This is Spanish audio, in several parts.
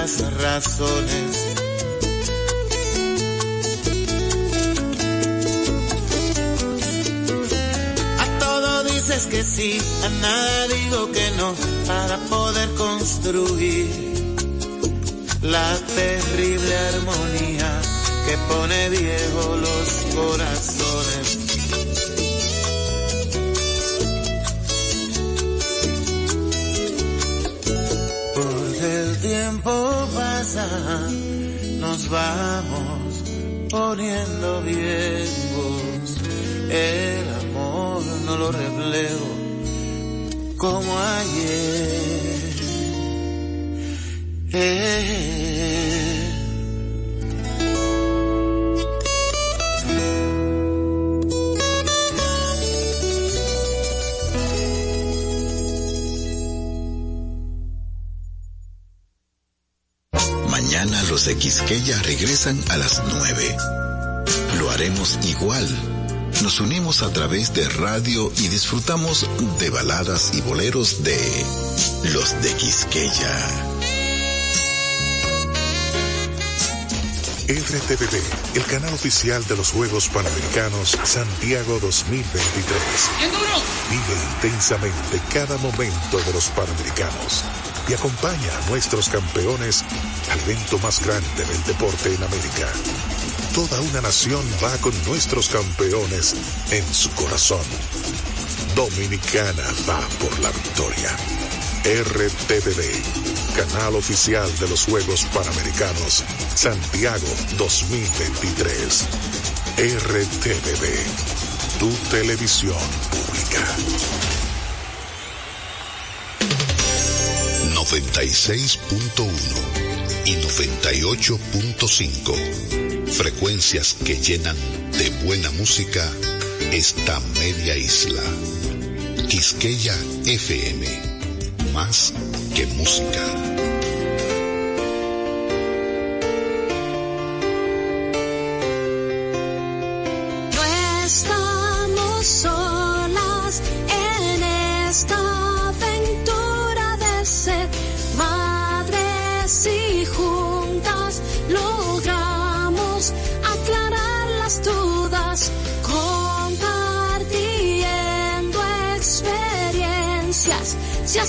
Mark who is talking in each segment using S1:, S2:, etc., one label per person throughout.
S1: las razones. A todo dices que sí, a nada digo que no, para poder construir la terrible armonía que pone viejo los corazones. Tiempo pasa, nos vamos poniendo viejos. El amor no lo reflejo como ayer. Eh,
S2: de Quisqueya regresan a las 9. Lo haremos igual. Nos unimos a través de radio y disfrutamos de baladas y boleros de los de Quisqueya.
S3: RTVD, el canal oficial de los Juegos Panamericanos Santiago 2023. Vive intensamente cada momento de los Panamericanos y acompaña a nuestros campeones al evento más grande del deporte en América. Toda una nación va con nuestros campeones en su corazón. Dominicana va por la victoria. RTVD, canal oficial de los Juegos Panamericanos Santiago 2023. RTVD, tu televisión pública.
S2: 96.1 y 98.5. Frecuencias que llenan de buena música esta media isla. Quisqueya FM. Más que música.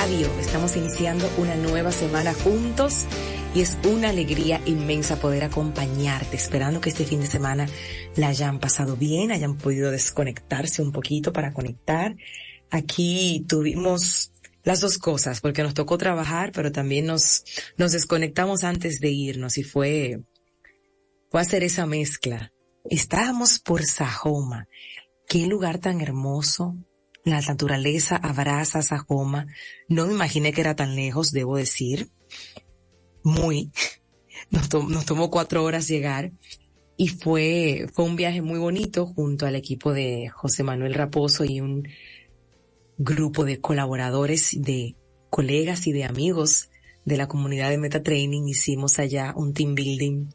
S4: Radio. Estamos iniciando una nueva semana juntos y es una alegría inmensa poder acompañarte, esperando que este fin de semana la hayan pasado bien, hayan podido desconectarse un poquito para conectar. Aquí tuvimos las dos cosas, porque nos tocó trabajar, pero también nos, nos desconectamos antes de irnos y fue, fue hacer esa mezcla. Estábamos por Sajoma, Qué lugar tan hermoso. La naturaleza abraza Sajoma. No me imaginé que era tan lejos, debo decir. Muy. Nos, nos tomó cuatro horas llegar y fue, fue un viaje muy bonito junto al equipo de José Manuel Raposo y un grupo de colaboradores, de colegas y de amigos de la comunidad de Meta Training. Hicimos allá un team building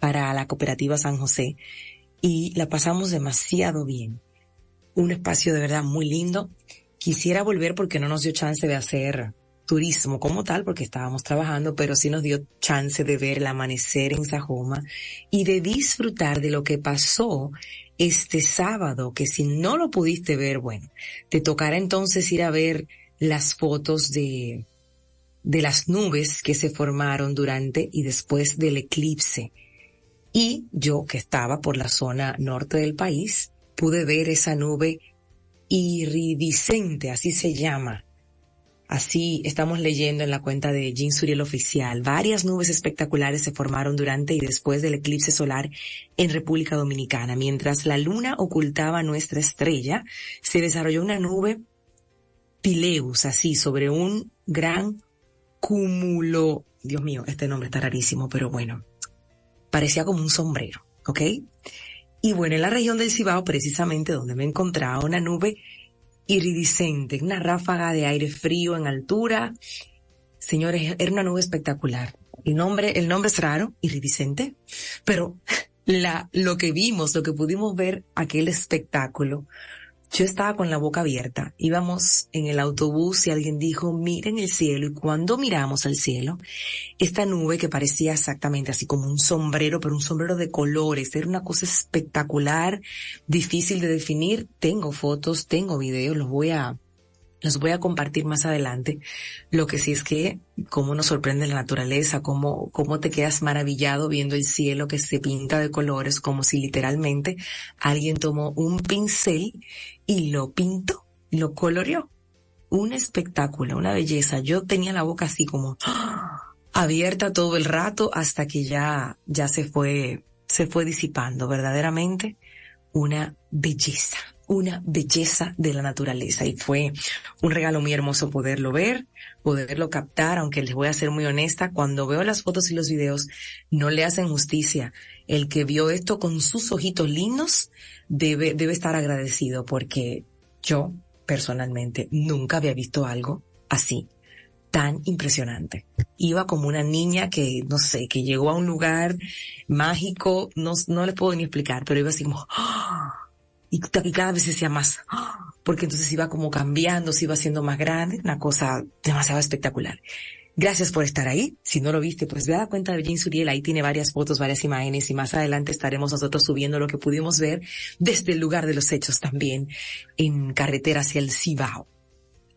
S4: para la cooperativa San José y la pasamos demasiado bien. Un espacio de verdad muy lindo. Quisiera volver porque no nos dio chance de hacer turismo como tal, porque estábamos trabajando, pero sí nos dio chance de ver el amanecer en Sajoma y de disfrutar de lo que pasó este sábado, que si no lo pudiste ver, bueno, te tocará entonces ir a ver las fotos de, de las nubes que se formaron durante y después del eclipse. Y yo que estaba por la zona norte del país, pude ver esa nube iridiscente, así se llama, Así estamos leyendo en la cuenta de Jean Suriel Oficial. Varias nubes espectaculares se formaron durante y después del eclipse solar en República Dominicana. Mientras la luna ocultaba nuestra estrella, se desarrolló una nube Pileus, así, sobre un gran cúmulo. Dios mío, este nombre está rarísimo, pero bueno. Parecía como un sombrero, ¿ok? Y bueno, en la región del Cibao, precisamente donde me encontraba una nube iridiscente, una ráfaga de aire frío en altura. Señores, era una nube espectacular. El nombre, el nombre es raro, iridiscente, pero la, lo que vimos, lo que pudimos ver, aquel espectáculo, yo estaba con la boca abierta. Íbamos en el autobús y alguien dijo, miren el cielo. Y cuando miramos al cielo, esta nube que parecía exactamente así como un sombrero, pero un sombrero de colores, era una cosa espectacular, difícil de definir. Tengo fotos, tengo videos, los voy a, los voy a compartir más adelante. Lo que sí es que cómo nos sorprende la naturaleza, cómo, cómo te quedas maravillado viendo el cielo que se pinta de colores, como si literalmente alguien tomó un pincel y lo pintó, lo coloreó. Un espectáculo, una belleza. Yo tenía la boca así como abierta todo el rato hasta que ya, ya se fue, se fue disipando verdaderamente una belleza una belleza de la naturaleza y fue un regalo muy hermoso poderlo ver, poderlo captar, aunque les voy a ser muy honesta, cuando veo las fotos y los videos no le hacen justicia. El que vio esto con sus ojitos lindos debe, debe estar agradecido porque yo personalmente nunca había visto algo así tan impresionante. Iba como una niña que, no sé, que llegó a un lugar mágico, no, no les puedo ni explicar, pero iba así como, ¡ah! Y, cada vez se más, porque entonces iba como cambiando, se iba haciendo más grande, una cosa demasiado espectacular. Gracias por estar ahí. Si no lo viste, pues ve a la cuenta de Jean Suriel, ahí tiene varias fotos, varias imágenes y más adelante estaremos nosotros subiendo lo que pudimos ver desde el lugar de los hechos también en carretera hacia el Cibao.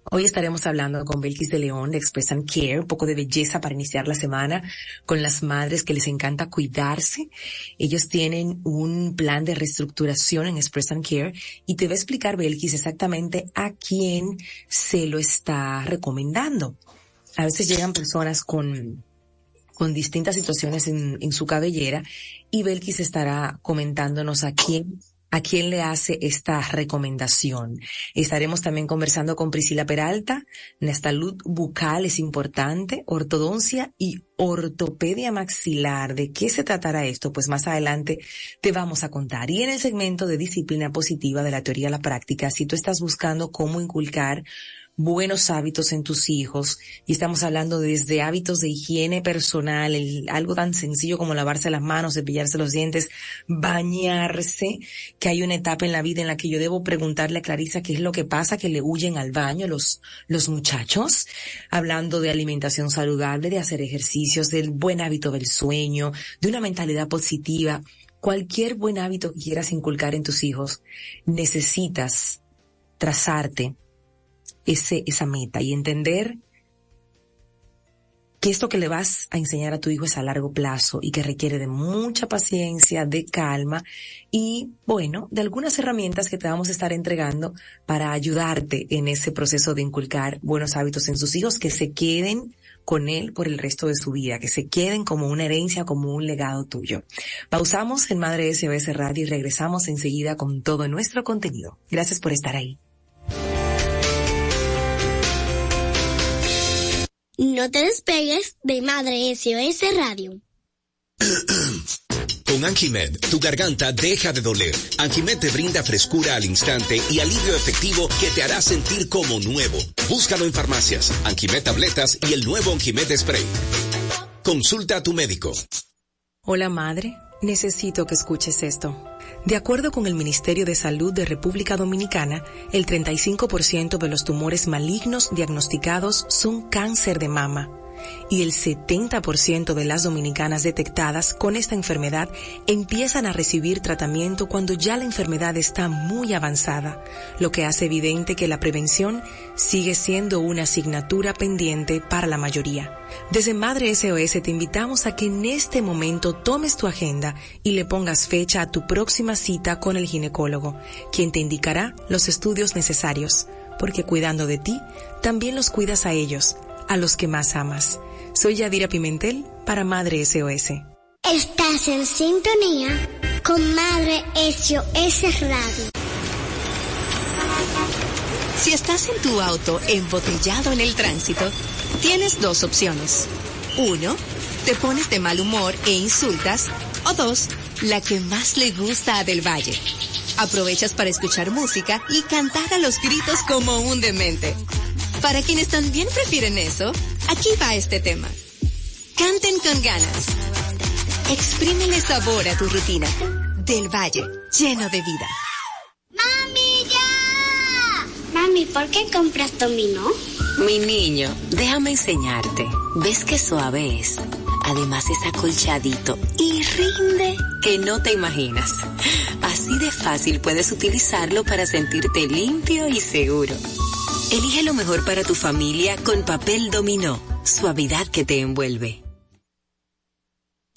S4: Hoy estaremos hablando con Belkis de León de Express and Care, un poco de belleza para iniciar la semana con las madres que les encanta cuidarse. Ellos tienen un plan de reestructuración en Express and Care y te va a explicar Belkis exactamente a quién se lo está recomendando. A veces llegan personas con con distintas situaciones en, en su cabellera y Belkis estará comentándonos a quién a quién le hace esta recomendación. Estaremos también conversando con Priscila Peralta. La salud bucal es importante, ortodoncia y ortopedia maxilar. ¿De qué se tratará esto? Pues más adelante te vamos a contar. Y en el segmento de disciplina positiva de la teoría a la práctica, si tú estás buscando cómo inculcar buenos hábitos en tus hijos y estamos hablando desde hábitos de higiene personal, algo tan sencillo como lavarse las manos, cepillarse los dientes, bañarse, que hay una etapa en la vida en la que yo debo preguntarle a Clarisa qué es lo que pasa, que le huyen al baño los, los muchachos, hablando de alimentación saludable, de hacer ejercicios, del buen hábito del sueño, de una mentalidad positiva. Cualquier buen hábito que quieras inculcar en tus hijos, necesitas trazarte ese, esa meta y entender que esto que le vas a enseñar a tu hijo es a largo plazo y que requiere de mucha paciencia, de calma y, bueno, de algunas herramientas que te vamos a estar entregando para ayudarte en ese proceso de inculcar buenos hábitos en sus hijos que se queden con él por el resto de su vida, que se queden como una herencia, como un legado tuyo. Pausamos en Madre SBS Radio y regresamos enseguida con todo nuestro contenido. Gracias por estar ahí.
S5: No te despegues de Madre SOS Radio.
S6: Con Anjimed, tu garganta deja de doler. Anjimed te brinda frescura al instante y alivio efectivo que te hará sentir como nuevo. Búscalo en farmacias, Anjimed tabletas y el nuevo Anjimed spray. Consulta a tu médico.
S4: Hola madre, necesito que escuches esto. De acuerdo con el Ministerio de Salud de República Dominicana, el 35% de los tumores malignos diagnosticados son cáncer de mama y el 70% de las dominicanas detectadas con esta enfermedad empiezan a recibir tratamiento cuando ya la enfermedad está muy avanzada, lo que hace evidente que la prevención sigue siendo una asignatura pendiente para la mayoría. Desde Madre SOS te invitamos a que en este momento tomes tu agenda y le pongas fecha a tu próxima cita con el ginecólogo, quien te indicará los estudios necesarios, porque cuidando de ti, también los cuidas a ellos a los que más amas. Soy Yadira Pimentel para Madre SOS.
S5: Estás en sintonía con Madre SOS Radio.
S7: Si estás en tu auto embotellado en el tránsito, tienes dos opciones. Uno, te pones de mal humor e insultas. O dos, la que más le gusta a Del Valle. Aprovechas para escuchar música y cantar a los gritos como un demente. Para quienes también prefieren eso, aquí va este tema. Canten con ganas. Exprímele sabor a tu rutina. Del Valle, lleno de vida.
S5: ¡Mami, ya! Mami, ¿por qué compras dominó?
S8: Mi niño, déjame enseñarte. ¿Ves qué suave es? Además es acolchadito y rinde que no te imaginas. Así de fácil puedes utilizarlo para sentirte limpio y seguro. Elige lo mejor para tu familia con papel dominó, suavidad que te envuelve.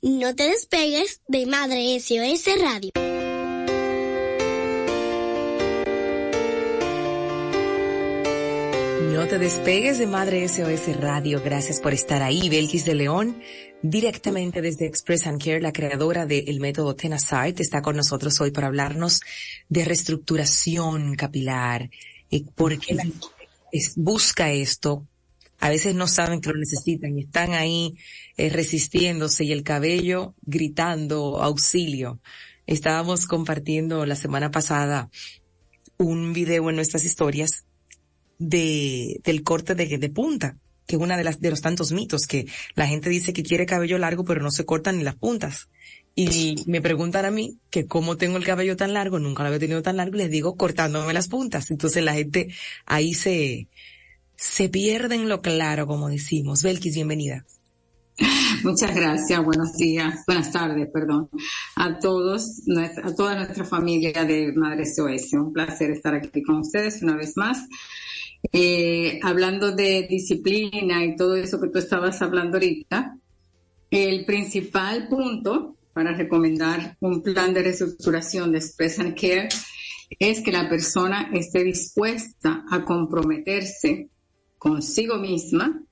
S5: No te despegues de Madre SOS Radio.
S4: No te despegues de Madre SOS Radio. Gracias por estar ahí. Belkis de León, directamente desde Express and Care, la creadora del método Tenasart, está con nosotros hoy para hablarnos de reestructuración capilar. y ¿Por qué la busca esto, a veces no saben que lo necesitan y están ahí eh, resistiéndose y el cabello gritando auxilio. Estábamos compartiendo la semana pasada un video en nuestras historias de, del corte de, punta, que es una de de los tantos mitos que la gente dice que quiere cabello largo pero no se cortan ni las puntas. Y me preguntan a mí que cómo tengo el cabello tan largo, nunca lo había tenido tan largo, les digo cortándome las puntas. Entonces la gente ahí se, se pierde en lo claro, como decimos. Belkis, bienvenida.
S9: Muchas gracias, buenos días, buenas tardes, perdón, a todos, a toda nuestra familia de Madre SOS. Un placer estar aquí con ustedes una vez más. Eh, hablando de disciplina y todo eso que tú estabas hablando ahorita, el principal punto para recomendar un plan de reestructuración de Express and Care es que la persona esté dispuesta a comprometerse consigo misma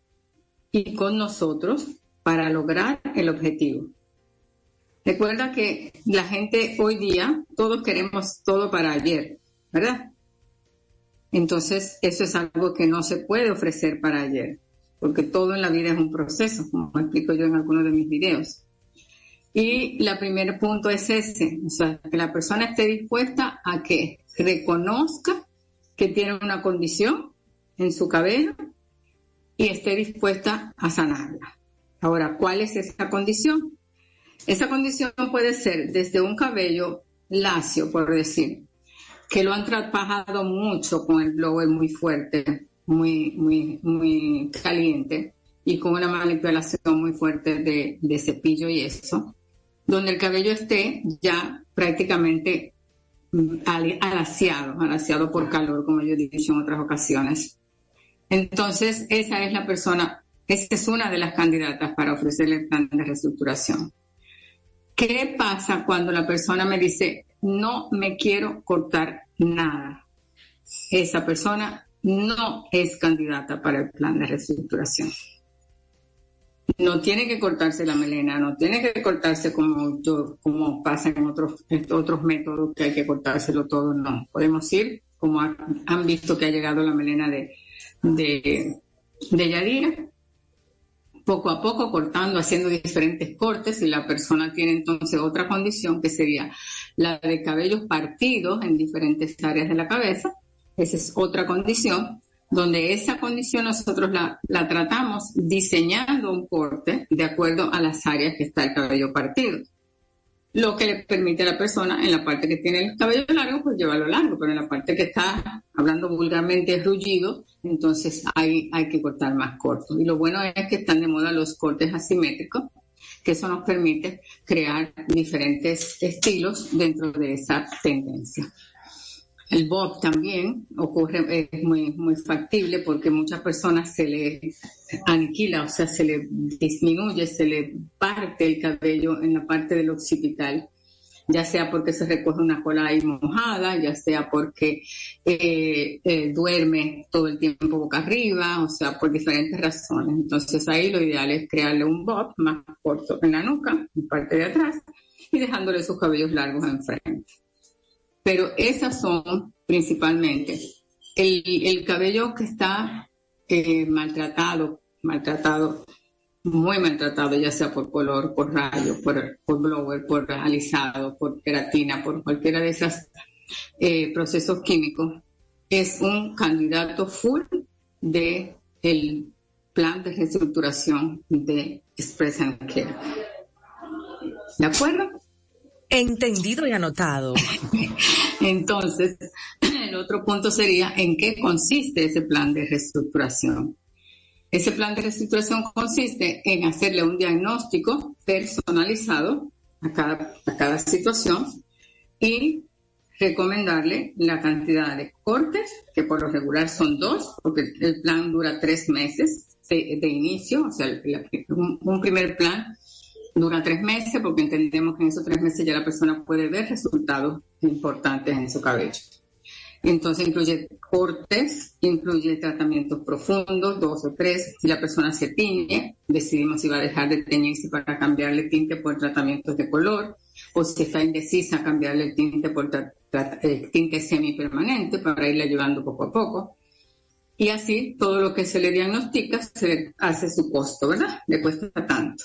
S9: y con nosotros para lograr el objetivo. Recuerda que la gente hoy día, todos queremos todo para ayer, ¿verdad? Entonces, eso es algo que no se puede ofrecer para ayer, porque todo en la vida es un proceso, como explico yo en algunos de mis videos. Y el primer punto es ese, o sea, que la persona esté dispuesta a que reconozca que tiene una condición en su cabello y esté dispuesta a sanarla. Ahora, ¿cuál es esa condición? Esa condición puede ser desde un cabello lacio, por decir, que lo han trabajado mucho con el blower muy fuerte, muy, muy, muy caliente y con una manipulación muy fuerte de cepillo y eso donde el cabello esté ya prácticamente mm, alaciado, alaciado por calor, como yo he dicho en otras ocasiones. Entonces, esa es la persona, esa es una de las candidatas para ofrecerle el plan de reestructuración. ¿Qué pasa cuando la persona me dice, no me quiero cortar nada? Esa persona no es candidata para el plan de reestructuración no tiene que cortarse la melena, no tiene que cortarse como, como pasa en otros, otros métodos que hay que cortárselo todo, no. Podemos ir, como han visto que ha llegado la melena de, de, de Yadira, poco a poco cortando, haciendo diferentes cortes y la persona tiene entonces otra condición que sería la de cabellos partidos en diferentes áreas de la cabeza. Esa es otra condición donde esa condición nosotros la, tratamos diseñando un corte de acuerdo a las áreas que está el cabello partido. lo que le permite a la persona en la parte que tiene el cabello largo, pues llevarlo largo, pero en la parte que está hablando vulgarmente rullido, entonces hay, hay que cortar más corto. Y lo bueno es que están de moda los cortes asimétricos, que eso nos permite crear diferentes estilos dentro de esa tendencia. El bob también ocurre, es muy, muy factible porque muchas personas se le aniquila, o sea, se le disminuye, se le parte el cabello en la parte del occipital, ya sea porque se recoge una cola ahí mojada, ya sea porque eh, eh, duerme todo el tiempo boca arriba, o sea, por diferentes razones. Entonces ahí lo ideal es crearle un bob más corto en la nuca, en parte de atrás, y dejándole sus cabellos largos enfrente pero esas son principalmente el, cabello que está eh, maltratado, maltratado, muy maltratado, ya sea por color, por rayo, por, por blower, por alisado, por queratina, por cualquiera de esos eh, procesos químicos, es un candidato full de el plan de reestructuración de Express and Care. ¿De acuerdo?
S4: Entendido y anotado.
S9: Entonces, el otro punto sería en qué consiste ese plan de reestructuración. Ese plan de reestructuración consiste en hacerle un diagnóstico personalizado a cada, a cada situación y recomendarle la cantidad de cortes, que por lo regular son dos, porque el plan dura tres meses de, inicio, o sea, un primer plan dura tres meses porque entendemos que en esos tres meses ya la persona puede ver resultados importantes en su cabello. Entonces incluye cortes, incluye tratamientos profundos, dos o tres. Si la persona se tiñe, decidimos si va a dejar de teñirse para cambiarle tinte por tratamientos de color, o si está indecisa, cambiarle el tinte por eh, tinte semipermanente para irle ayudando poco a poco. Y así todo lo que se le diagnostica se hace su costo, ¿verdad? Le cuesta tanto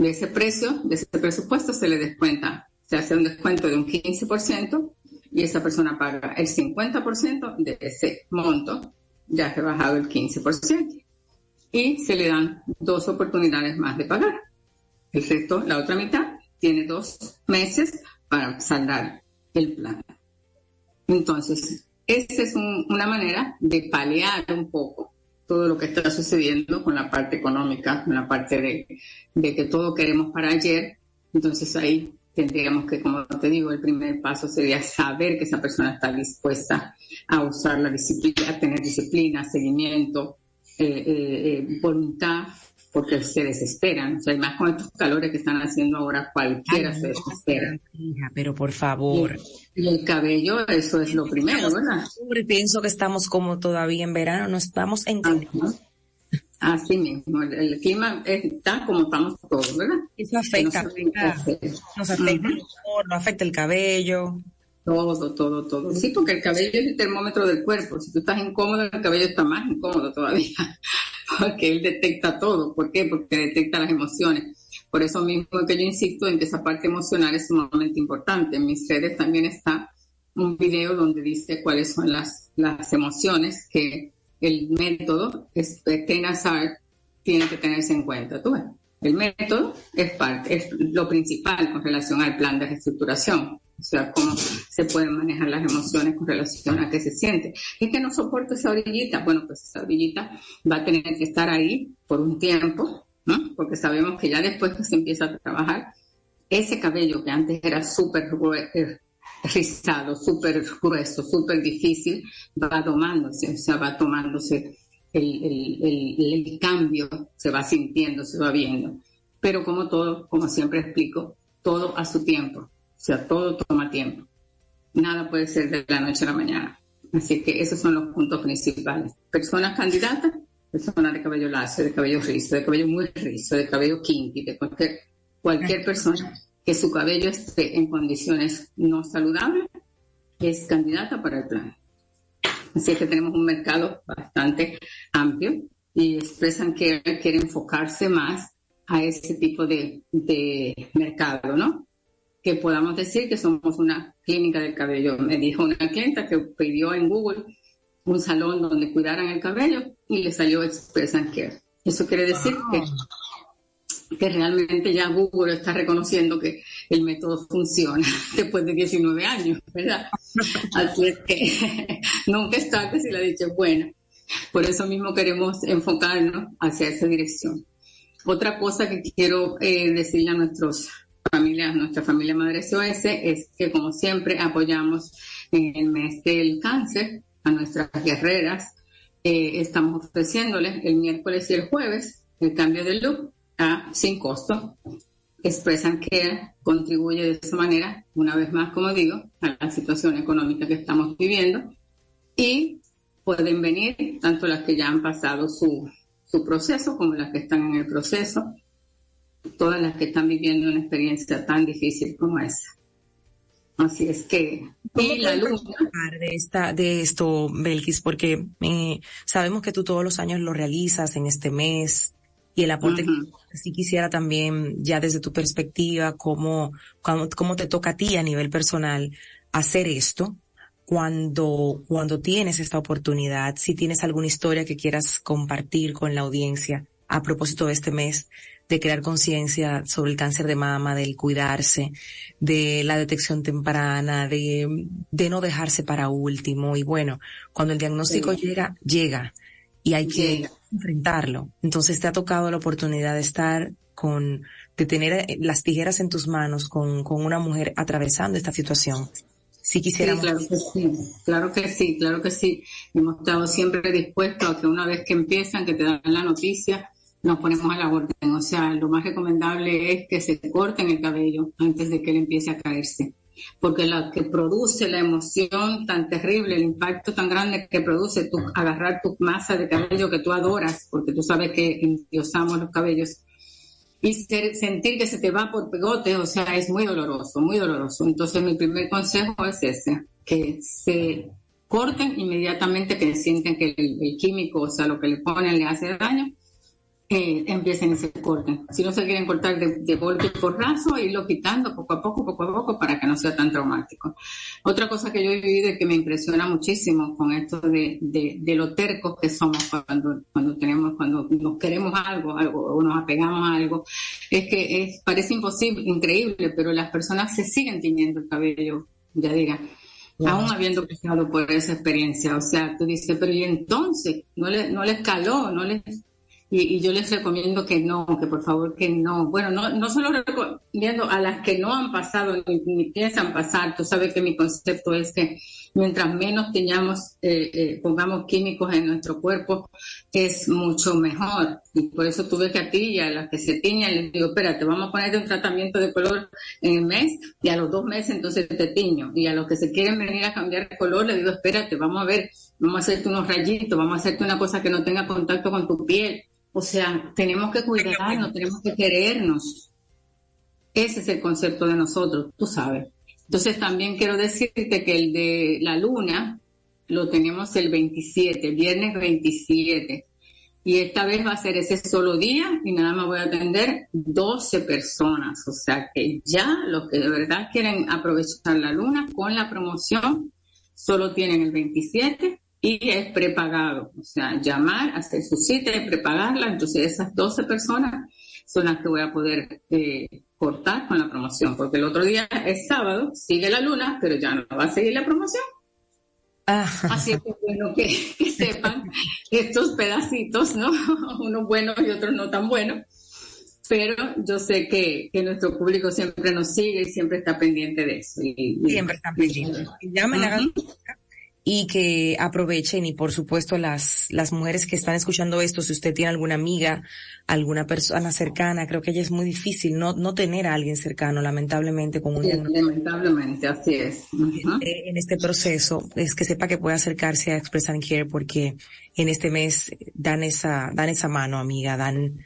S9: de ese precio, de ese presupuesto, se le descuenta, se hace un descuento de un 15% y esa persona paga el 50% de ese monto, ya que ha bajado el 15%. Y se le dan dos oportunidades más de pagar. El resto, la otra mitad, tiene dos meses para saldar el plan. Entonces, esa es una manera de paliar un poco todo lo que está sucediendo con la parte económica, con la parte de, que todo queremos para ayer. Entonces ahí tendríamos que, como te digo, el primer paso sería saber que esa persona está dispuesta a usar la disciplina, a tener disciplina, seguimiento, eh, eh, eh voluntad porque se desesperan. O sea, más con estos calores que están haciendo ahora, cualquiera se desespera.
S4: pero por favor.
S9: Y, el cabello, eso es lo primero, ¿verdad?
S4: pienso que estamos como todavía en verano, no estamos en...
S9: Así mismo, el, clima está como estamos todos, ¿verdad?
S4: Eso afecta, nos afecta, el humor, nos afecta el cabello.
S9: Todo, todo, todo. Sí, porque el cabello es el termómetro del cuerpo. Si tú estás incómodo, el cabello está más incómodo todavía porque él detecta todo. ¿Por qué? Porque detecta las emociones. Por eso mismo que yo insisto en que esa parte emocional es sumamente importante. En mis redes también está un video donde dice cuáles son las, las emociones que el método es, TENASAR tiene que tenerse en cuenta. ¿Tú ves? El método es parte, es lo principal con relación al plan de reestructuración. O sea, cómo se pueden manejar las emociones con relación a qué se siente. Es que no soporto esa orillita. Bueno, pues esa orillita va a tener que estar ahí por un tiempo. Porque sabemos que ya después que se empieza a trabajar, ese cabello que antes era súper eh, rizado, súper grueso, súper difícil, va tomándose, o sea, va tomándose el, el, el, cambio, se va sintiendo, se va viendo. Pero como todo, como siempre explico, todo a su tiempo. O sea, todo toma tiempo. Nada puede ser de la noche a la mañana. Así que esos son los puntos principales. Personas candidatas, personas de cabello lacio, de cabello rizo, de cabello muy rizo, de cabello kinky, de cualquier, cualquier persona que su cabello esté en condiciones no saludables, es candidata para el plan. Así que tenemos un mercado bastante amplio y expresan que quieren enfocarse más a ese tipo de, de mercado, ¿no? que podamos decir que somos una clínica del cabello. Me dijo una clienta que pidió en Google un salón donde cuidaran el cabello y le salió Express and Care. Eso quiere decir que que realmente ya Google está reconociendo que el método funciona después de 19 años, ¿verdad? Así es que nunca es tarde si la dicha es buena. Por eso mismo queremos enfocarnos hacia esa dirección. Otra cosa que quiero eh, decirle a nuestros familias, nuestra familia Madre SOS, es que como siempre apoyamos en el mes del cáncer a nuestras guerreras. Eh, estamos ofreciéndoles el miércoles y el jueves el cambio de look sin costo. Expresan que contribuye de esa manera, una vez más, como digo, a la situación económica que estamos viviendo. Y pueden venir tanto las que ya han pasado su, su proceso como las que están en el proceso, todas las que están viviendo una experiencia tan difícil como esa. Así es que
S4: y la luz de esta de esto Belkis porque eh, sabemos que tú todos los años lo realizas en este mes y el aporte si quisiera también ya desde tu perspectiva cómo, cómo te toca a ti a nivel personal hacer esto cuando cuando tienes esta oportunidad si tienes alguna historia que quieras compartir con la audiencia a propósito de este mes de crear conciencia sobre el cáncer de mama, del cuidarse, de la detección temprana, de, de no dejarse para último. Y bueno, cuando el diagnóstico llega, llega y hay que enfrentarlo. Entonces te ha tocado la oportunidad de estar con, de tener eh, las tijeras en tus manos con, con una mujer atravesando esta situación. Si quisiéramos.
S9: claro que sí, claro que sí, claro que sí. Hemos estado siempre dispuestos a que una vez que empiezan, que te dan la noticia, nos ponemos a la orden. O sea, lo más recomendable es que se corten el cabello antes de que él empiece a caerse. Porque lo que produce la emoción tan terrible, el impacto tan grande que produce tu, agarrar tu masa de cabello que tú adoras, porque tú sabes que endiosamos los cabellos, y sentir que se te va por pegote, o sea, es muy doloroso, muy doloroso. Entonces mi primer consejo es ese, que se corten inmediatamente que sienten que el químico, o sea, lo que le ponen le hace daño, eh, empiecen y se corten. Si no se quieren cortar de, de golpe y porrazo, irlo quitando poco a poco, poco a poco, para que no sea tan traumático. Otra cosa que yo he vivido y que me impresiona muchísimo con esto de, de, de lo tercos que somos cuando, cuando tenemos, cuando nos queremos algo, algo, o nos apegamos a algo, es que es, parece imposible, increíble, pero las personas se siguen tiñendo el cabello, ya diga. aún habiendo pasado por esa experiencia. O sea, tú dices, pero y entonces, no le, no les caló, no les y, yo les recomiendo que no, que por favor que no. Bueno, no, no solo recomiendo a las que no han pasado ni, piensan pasar. Tú sabes que mi concepto es que mientras menos tengamos, eh, eh, pongamos químicos en nuestro cuerpo, es mucho mejor. Y por eso tuve que a ti y a las que se tiñan les digo, espérate, vamos a ponerte un tratamiento de color en el mes y a los dos meses entonces te tiño. Y a los que se quieren venir a cambiar de color les digo, espérate, vamos a ver, vamos a hacerte unos rayitos, vamos a hacerte una cosa que no tenga contacto con tu piel o sea, tenemos que cuidarnos, tenemos que querernos. Ese es el concepto de nosotros, tú sabes. Entonces también quiero decirte que el de la luna lo tenemos el 27, viernes 27. Y esta vez va a ser ese solo día y nada más voy a atender 12 personas. O sea que ya los que de verdad quieren aprovechar la luna con la promoción solo tienen el 27 y es prepagado, o sea, llamar, hacer su cita y prepagarla, entonces esas 12 personas son las que voy a poder eh, cortar con la promoción, porque el otro día es sábado, sigue la luna, pero ya no va a seguir la promoción. Ah. Así es que bueno que, sepan estos pedacitos, ¿no? Unos buenos y otros no tan buenos. Pero yo sé que, que nuestro público siempre nos sigue y siempre está pendiente de eso.
S4: siempre está pendiente. Llamen, uh y que aprovechen y por supuesto las, las mujeres que están escuchando esto, si usted tiene alguna amiga, alguna persona cercana, creo que ella es muy difícil no, no tener a alguien cercano, lamentablemente, con un
S9: Lamentablemente, así es.
S4: en este proceso, es que sepa que puede acercarse a Express and Care porque en este mes dan esa, dan esa mano, amiga, dan,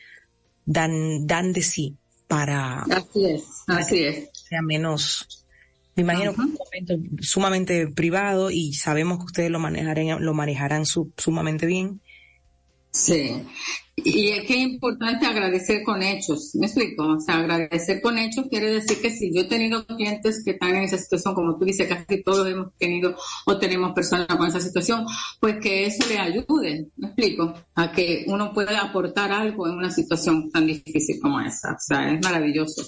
S4: dan, dan de sí para.
S9: Así es, así es.
S4: Sea menos, me imagino que es un momento sumamente privado y sabemos que ustedes lo manejarán, lo manejarán sumamente bien.
S9: Sí. Y es que es importante agradecer con hechos, ¿me explico? O sea, agradecer con hechos quiere decir que si yo he tenido clientes que están en esa situación, como tú dices, casi todos hemos tenido o tenemos personas con esa situación, pues que eso le ayude, ¿me explico? A que uno pueda aportar algo en una situación tan difícil como esa. O sea, es maravilloso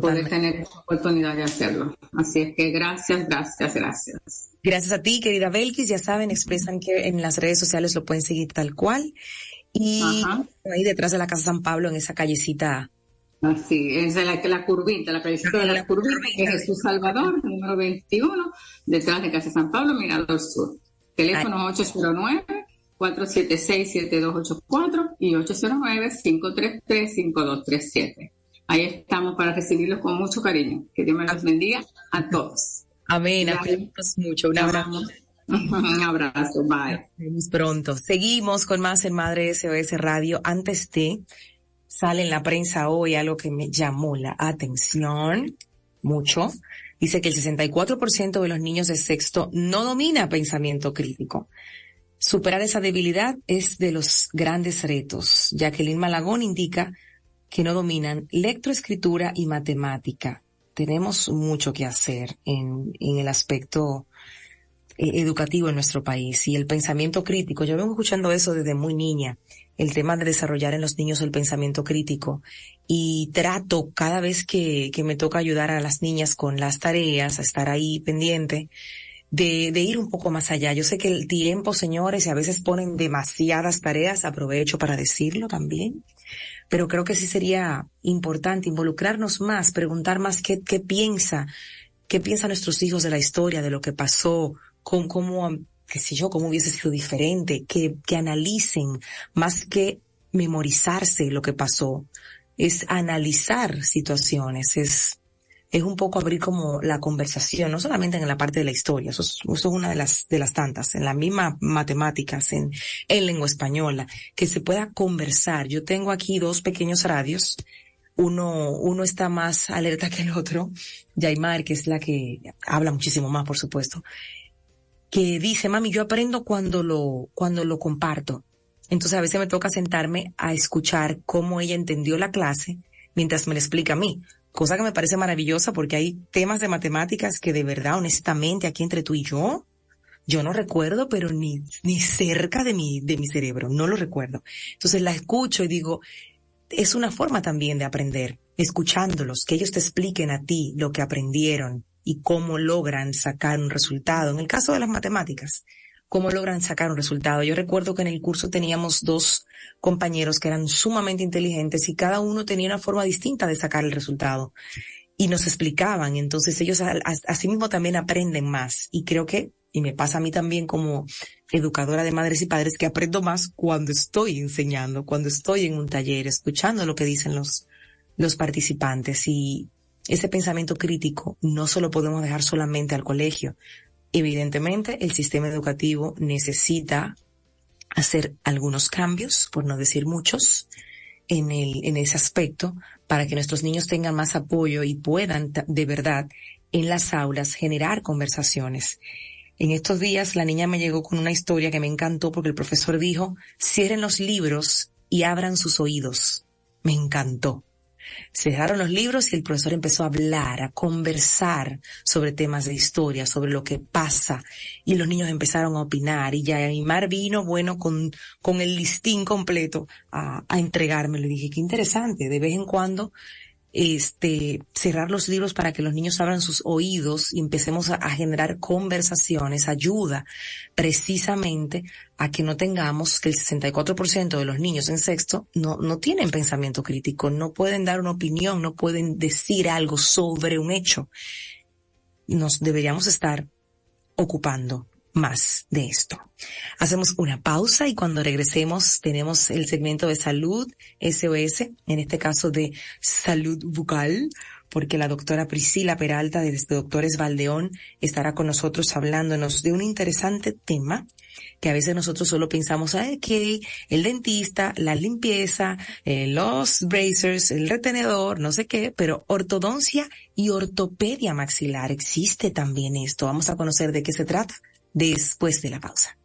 S9: poder tener oportunidad de hacerlo. Así es que gracias, gracias, gracias.
S4: Gracias a ti, querida Belkis. Ya saben, expresan que en las redes sociales lo pueden seguir tal cual. Y ahí detrás de la Casa San Pablo, en esa callecita.
S9: Así, es la, la curvita, la callecita de la, curvita, que es Jesús Salvador, número 21, detrás de Casa San Pablo, Mirador Sur. Teléfono 809 476-7284 y 809-533-5237. Ahí estamos para recibirlos con mucho cariño. Que Dios me los bendiga a todos.
S4: Amén. mucho. Un abrazo.
S9: Un abrazo. Bye.
S4: Nos pronto. Seguimos con más en Madre SOS Radio. Antes de, sale en la prensa hoy algo que me llamó la atención mucho. Dice que el 64% de los niños de sexto no domina pensamiento crítico. Superar esa debilidad es de los grandes retos. Jacqueline Malagón indica que no dominan lectoescritura y matemática. Tenemos mucho que hacer en, en el aspecto eh, educativo en nuestro país y el pensamiento crítico. Yo vengo escuchando eso desde muy niña, el tema de desarrollar en los niños el pensamiento crítico y trato cada vez que, que me toca ayudar a las niñas con las tareas, a estar ahí pendiente, de, de, ir un poco más allá. Yo sé que el tiempo, señores, y a veces ponen demasiadas tareas, aprovecho para decirlo también, pero creo que sí sería importante involucrarnos más, preguntar más qué, qué piensa, qué piensan nuestros hijos de la historia, de lo que pasó, con cómo, qué sé yo, cómo hubiese sido diferente, que, que analicen más que memorizarse lo que pasó, es analizar situaciones, es es un poco abrir como la conversación, no solamente en la parte de la historia, eso es, una de las, de las tantas, en la misma matemáticas, en, en lengua española, que se pueda conversar. Yo tengo aquí dos pequeños radios, uno, uno está más alerta que el otro, Yaimar, que es la que habla muchísimo más, por supuesto, que dice, mami, yo aprendo cuando lo, cuando lo comparto. Entonces a veces me toca sentarme a escuchar cómo ella entendió la clase mientras me lo explica a mí cosa que me parece maravillosa porque hay temas de matemáticas que de verdad, honestamente, aquí entre tú y yo, yo no recuerdo, pero ni, ni cerca de mi, de mi cerebro, no lo recuerdo. Entonces la escucho y digo, es una forma también de aprender, escuchándolos, que ellos te expliquen a ti lo que aprendieron y cómo logran sacar un resultado. En el caso de las matemáticas, cómo logran sacar un resultado. Yo recuerdo que en el curso teníamos dos compañeros que eran sumamente inteligentes y cada uno tenía una forma distinta de sacar el resultado. Y nos explicaban, entonces ellos así mismo también aprenden más. Y creo que, y me pasa a mí también como educadora de madres y padres, que aprendo más cuando estoy enseñando, cuando estoy en un taller, escuchando lo que dicen los, los participantes. Y ese pensamiento crítico no solo podemos dejar solamente al colegio, Evidentemente, el sistema educativo necesita hacer algunos cambios, por no decir muchos, en, ese aspecto, para que nuestros niños tengan más apoyo y puedan de verdad en las aulas generar conversaciones. En estos días la niña me llegó con una historia que me encantó porque el profesor dijo, cierren los libros y abran sus oídos. Me encantó. Se dejaron los libros y el profesor empezó a hablar, a conversar sobre temas de historia, sobre lo que pasa. Y los niños empezaron a opinar y ya Aymar vino, bueno, con, con el listín completo a, a entregarme. Le dije, qué interesante, de vez en cuando este, cerrar los libros para que los niños abran sus oídos y empecemos a, generar conversaciones, ayuda precisamente a que no tengamos que el 64% de los niños en sexto no, no tienen pensamiento crítico, no pueden dar una opinión, no pueden decir algo sobre un hecho. Nos deberíamos estar ocupando más de esto. Hacemos una pausa y cuando regresemos tenemos el segmento de salud SOS, en este caso de salud bucal, porque la doctora Priscila Peralta de Doctores Valdeón estará con nosotros hablándonos de un interesante tema que a veces nosotros solo pensamos, ay, que el dentista, la limpieza, eh, los bracers, el retenedor, no sé qué, pero ortodoncia y ortopedia maxilar, existe también esto. Vamos a conocer de qué se trata después de la pausa.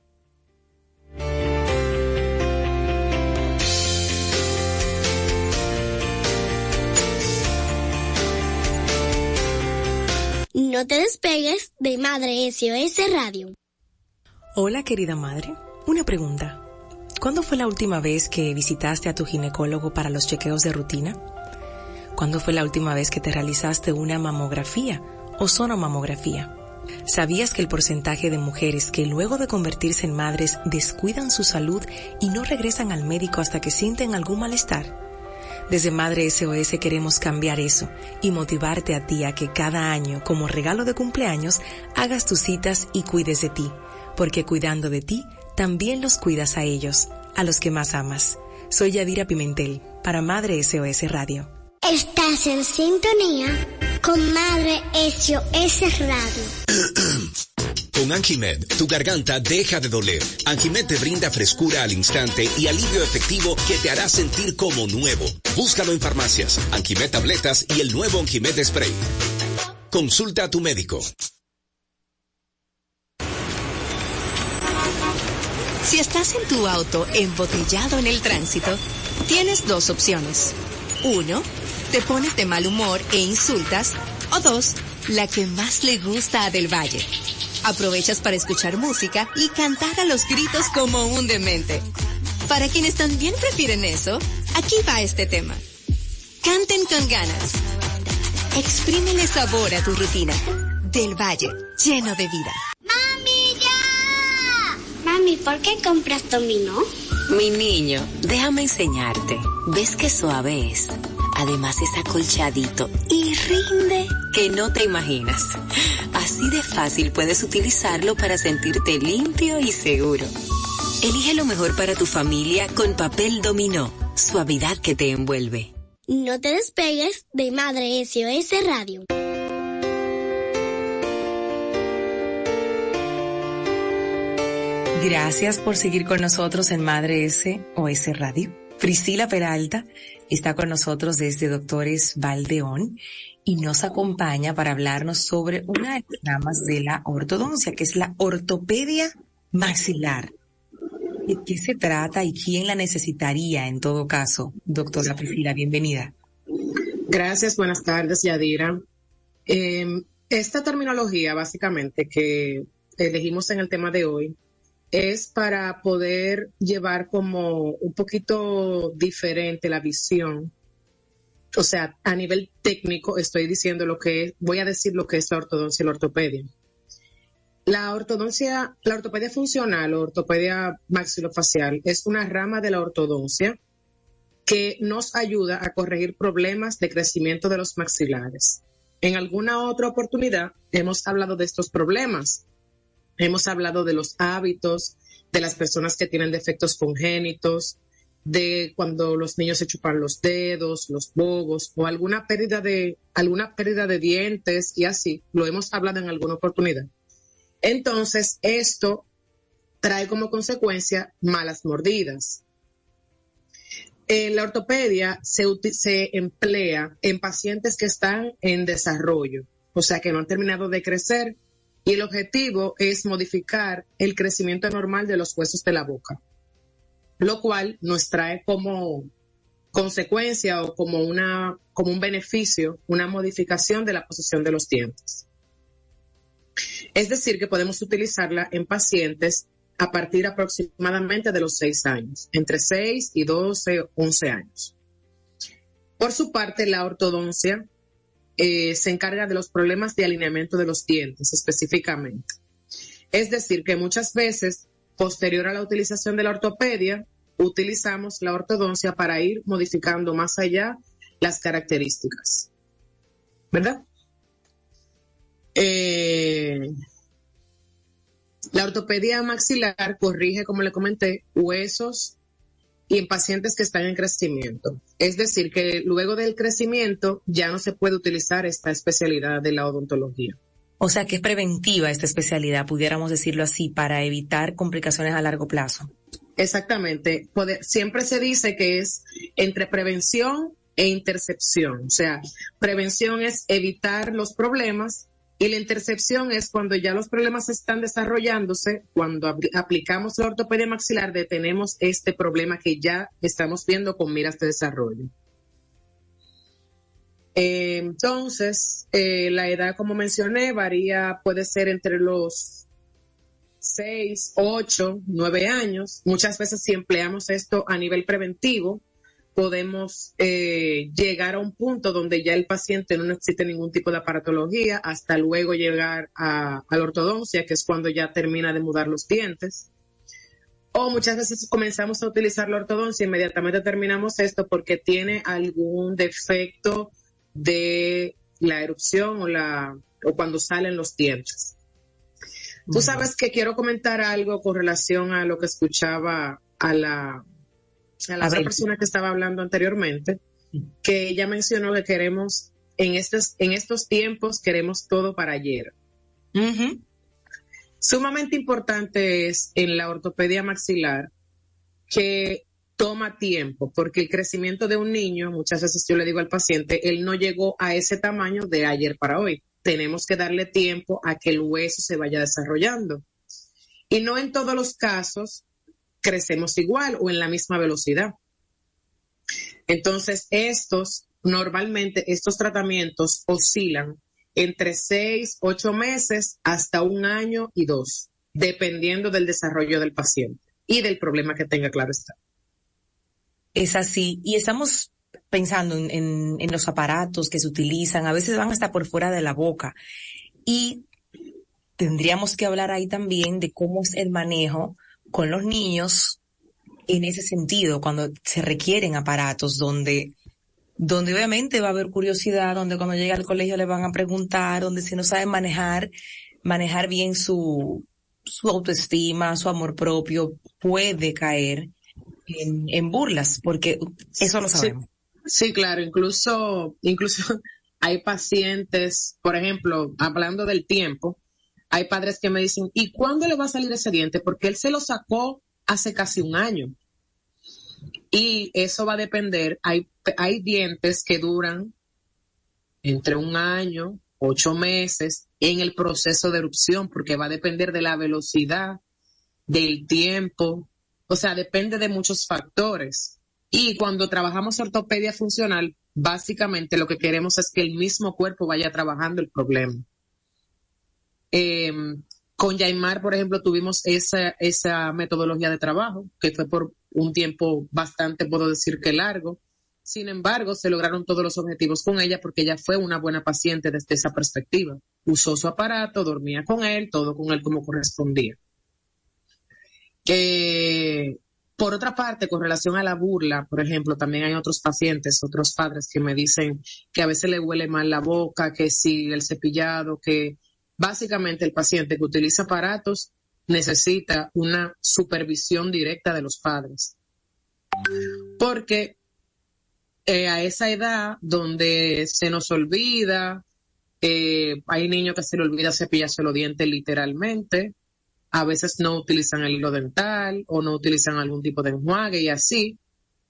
S5: No te despegues de Madre SOS Radio.
S4: Hola querida madre, una pregunta. ¿Cuándo fue la última vez que visitaste a tu ginecólogo para los chequeos de rutina? ¿Cuándo fue la última vez que te realizaste una mamografía o sonomamografía? ¿Sabías que el porcentaje de mujeres que luego de convertirse en madres descuidan su salud y no regresan al médico hasta que sienten algún malestar? Desde Madre SOS queremos cambiar eso y motivarte a ti a que cada año, como regalo de cumpleaños, hagas tus citas y cuides de ti, porque cuidando de ti, también los cuidas a ellos, a los que más amas. Soy Yadira Pimentel, para Madre SOS Radio.
S5: Estás en sintonía con Madre SOS Radio.
S6: Con Anjimed, tu garganta deja de doler. Anjimed te brinda frescura al instante y alivio efectivo que te hará sentir como nuevo. Búscalo en farmacias, Anjimed tabletas y el nuevo Anjimed spray. Consulta a tu médico.
S7: Si estás en tu auto embotellado en el tránsito, tienes dos opciones. Uno, te pones de mal humor e insultas. O dos, la que más le gusta a Del Valle Aprovechas para escuchar música y cantar a los gritos como un demente. Para quienes también prefieren eso, aquí va este tema. Canten con ganas. Exprímele sabor a tu rutina. Del Valle, lleno de vida.
S5: ¡Mami, ya! Mami, ¿por qué compras dominó?
S8: Mi niño, déjame enseñarte. ¿Ves qué suave es? Además es acolchadito y rinde que no te imaginas. Así de fácil puedes utilizarlo para sentirte limpio y seguro. Elige lo mejor para tu familia con papel dominó, suavidad que te envuelve.
S5: No te despegues de Madre SOS Radio.
S4: Gracias por seguir con nosotros en Madre SOS Radio. Priscila Peralta está con nosotros desde Doctores Valdeón y nos acompaña para hablarnos sobre una de las ramas de la ortodoncia, que es la ortopedia maxilar. ¿De qué se trata y quién la necesitaría en todo caso? Doctora Priscila, bienvenida.
S10: Gracias, buenas tardes, Yadira. Em, esta terminología, básicamente, que elegimos en el tema de hoy, es para poder llevar como un poquito diferente la visión. O sea, a nivel técnico estoy diciendo lo que es, voy a decir lo que es la ortodoncia y la ortopedia. La ortodoncia, la ortopedia funcional o ortopedia maxilofacial es una rama de la ortodoncia que nos ayuda a corregir problemas de crecimiento de los maxilares. En alguna otra oportunidad hemos hablado de estos problemas, Hemos hablado de los hábitos de las personas que tienen defectos congénitos, de cuando los niños se chupan los dedos, los bobos o alguna pérdida de alguna pérdida de dientes y así, lo hemos hablado en alguna oportunidad. Entonces, esto trae como consecuencia malas mordidas. En la ortopedia se, se emplea en pacientes que están en desarrollo, o sea, que no han terminado de crecer y el objetivo es modificar el crecimiento normal de los huesos de la boca, lo cual nos trae como consecuencia o como una como un beneficio una modificación de la posición de los dientes. Es decir, que podemos utilizarla en pacientes a partir aproximadamente de los 6 años, entre 6 y 12, 11 años. Por su parte, la ortodoncia eh, se encarga de los problemas de alineamiento de los dientes específicamente. Es decir, que muchas veces, posterior a la utilización de la ortopedia, utilizamos la ortodoncia para ir modificando más allá las características. ¿Verdad? Eh, la ortopedia maxilar corrige, como le comenté, huesos, y en pacientes que están en crecimiento. Es decir, que luego del crecimiento ya no se puede utilizar esta especialidad de la odontología.
S4: O sea que es preventiva esta especialidad, pudiéramos decirlo así, para evitar complicaciones a largo plazo.
S10: Exactamente. siempre se dice que es entre prevención e intercepción. O sea, prevención es evitar los problemas y la intercepción es cuando ya los problemas están desarrollándose, cuando aplicamos la ortopedia maxilar, detenemos este problema que ya estamos viendo con miras de desarrollo. Eh, entonces, eh, la edad, como mencioné, varía, puede ser entre los 6, 8, 9 años. Muchas veces si empleamos esto a nivel preventivo, podemos eh, llegar a un punto donde ya el paciente no necesite ningún tipo de aparatología hasta luego llegar a, la ortodoncia, que es cuando ya termina de mudar los dientes. O muchas veces comenzamos a utilizar la ortodoncia, inmediatamente terminamos esto porque tiene algún defecto de la erupción o, la, o cuando salen los dientes. Tú sabes que quiero comentar algo con relación a lo que escuchaba a la a la otra persona que estaba hablando anteriormente, que ella mencionó que queremos, en estos, en estos tiempos, queremos todo para ayer. Sumamente importante es en la ortopedia maxilar que toma tiempo, porque el crecimiento de un niño, muchas veces yo le digo al paciente, él no llegó a ese tamaño de ayer para hoy. Tenemos que darle tiempo a que el hueso se vaya desarrollando. Y no en todos los casos crecemos igual o en la misma velocidad. Entonces, estos, normalmente, estos tratamientos oscilan entre seis, ocho meses hasta un año y dos, dependiendo del desarrollo del paciente y del problema que tenga, claro está.
S4: Es así. Y estamos pensando en, en, los aparatos que se utilizan, a veces van hasta por fuera de la boca. Y tendríamos que hablar ahí también de cómo es el manejo con los niños en ese sentido, cuando se requieren aparatos donde donde obviamente va a haber curiosidad, donde cuando llega al colegio le van a preguntar, donde si no sabe manejar, manejar bien su, su autoestima, su amor propio, puede caer en, en burlas, porque eso lo sabemos.
S10: Sí, claro, incluso, incluso hay pacientes, por ejemplo, hablando del tiempo, hay padres que me dicen, ¿y cuándo le va a salir ese diente? Porque él se lo sacó hace casi un año. Y eso va a depender, hay, hay dientes que duran entre un año, ocho meses en el proceso de erupción, porque va a depender de la velocidad, del tiempo, o sea, depende de muchos factores. Y cuando trabajamos ortopedia funcional, básicamente lo que queremos es que el mismo cuerpo vaya trabajando el problema. Eh, con Yaimar, por ejemplo, tuvimos esa, esa metodología de trabajo, que fue por un tiempo bastante, puedo decir que largo. Sin embargo, se lograron todos los objetivos con ella porque ella fue una buena paciente desde esa perspectiva. Usó su aparato, dormía con él, todo con él como correspondía. Eh, por otra parte, con relación a la burla, por ejemplo, también hay otros pacientes, otros padres que me dicen que a veces le huele mal la boca, que si el cepillado, que Básicamente el paciente que utiliza aparatos necesita una supervisión directa de los padres. Porque eh, a esa edad donde se nos olvida, eh, hay niños que se le olvida cepillarse los dientes literalmente, a veces no utilizan el hilo dental o no utilizan algún tipo de enjuague y así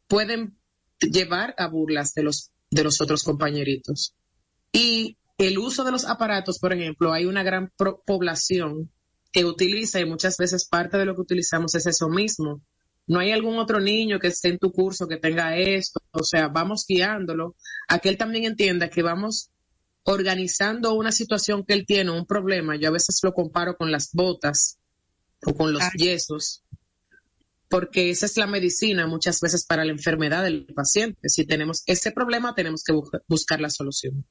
S10: pueden llevar a burlas de los, de los otros compañeritos. Y el uso de los aparatos, por ejemplo, hay una gran población que utiliza y muchas veces parte de lo que utilizamos es eso mismo. No hay algún otro niño que esté en tu curso que tenga esto, o sea, vamos guiándolo a que él también entienda que vamos organizando una situación que él tiene, un problema. Yo a veces lo comparo con las botas o con los yesos, porque esa es la medicina muchas veces para la enfermedad del paciente. Si tenemos ese problema, tenemos que buscar la solución.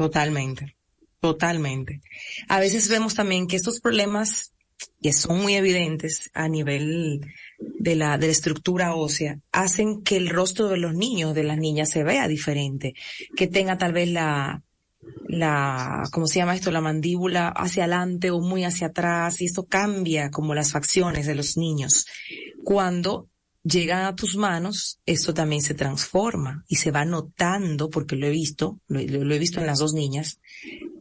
S4: Totalmente, totalmente. A veces vemos también que estos problemas que son muy evidentes a nivel de la, de la estructura ósea, hacen que el rostro de los niños, de las niñas se vea diferente, que tenga tal vez la, la, ¿cómo se llama esto? La mandíbula hacia adelante o muy hacia atrás y esto cambia como las facciones de los niños. Cuando llegan a tus manos, esto también se transforma y se va notando, porque lo he visto, lo, he visto en las dos niñas,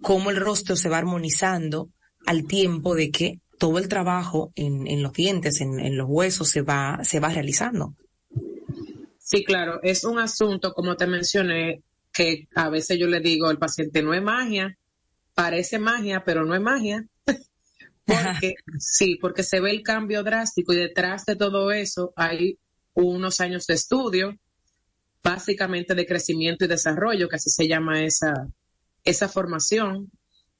S4: cómo el rostro se va armonizando al tiempo de que todo el trabajo en, en los dientes, en, en, los huesos, se va, se va realizando.
S10: Sí, claro, es un asunto, como te mencioné, que a veces yo le digo al paciente, no es magia, parece magia, pero no es magia. Sí, porque se ve el cambio drástico y detrás de todo eso hay unos años de estudio, básicamente de crecimiento y desarrollo, que así se llama esa, esa formación.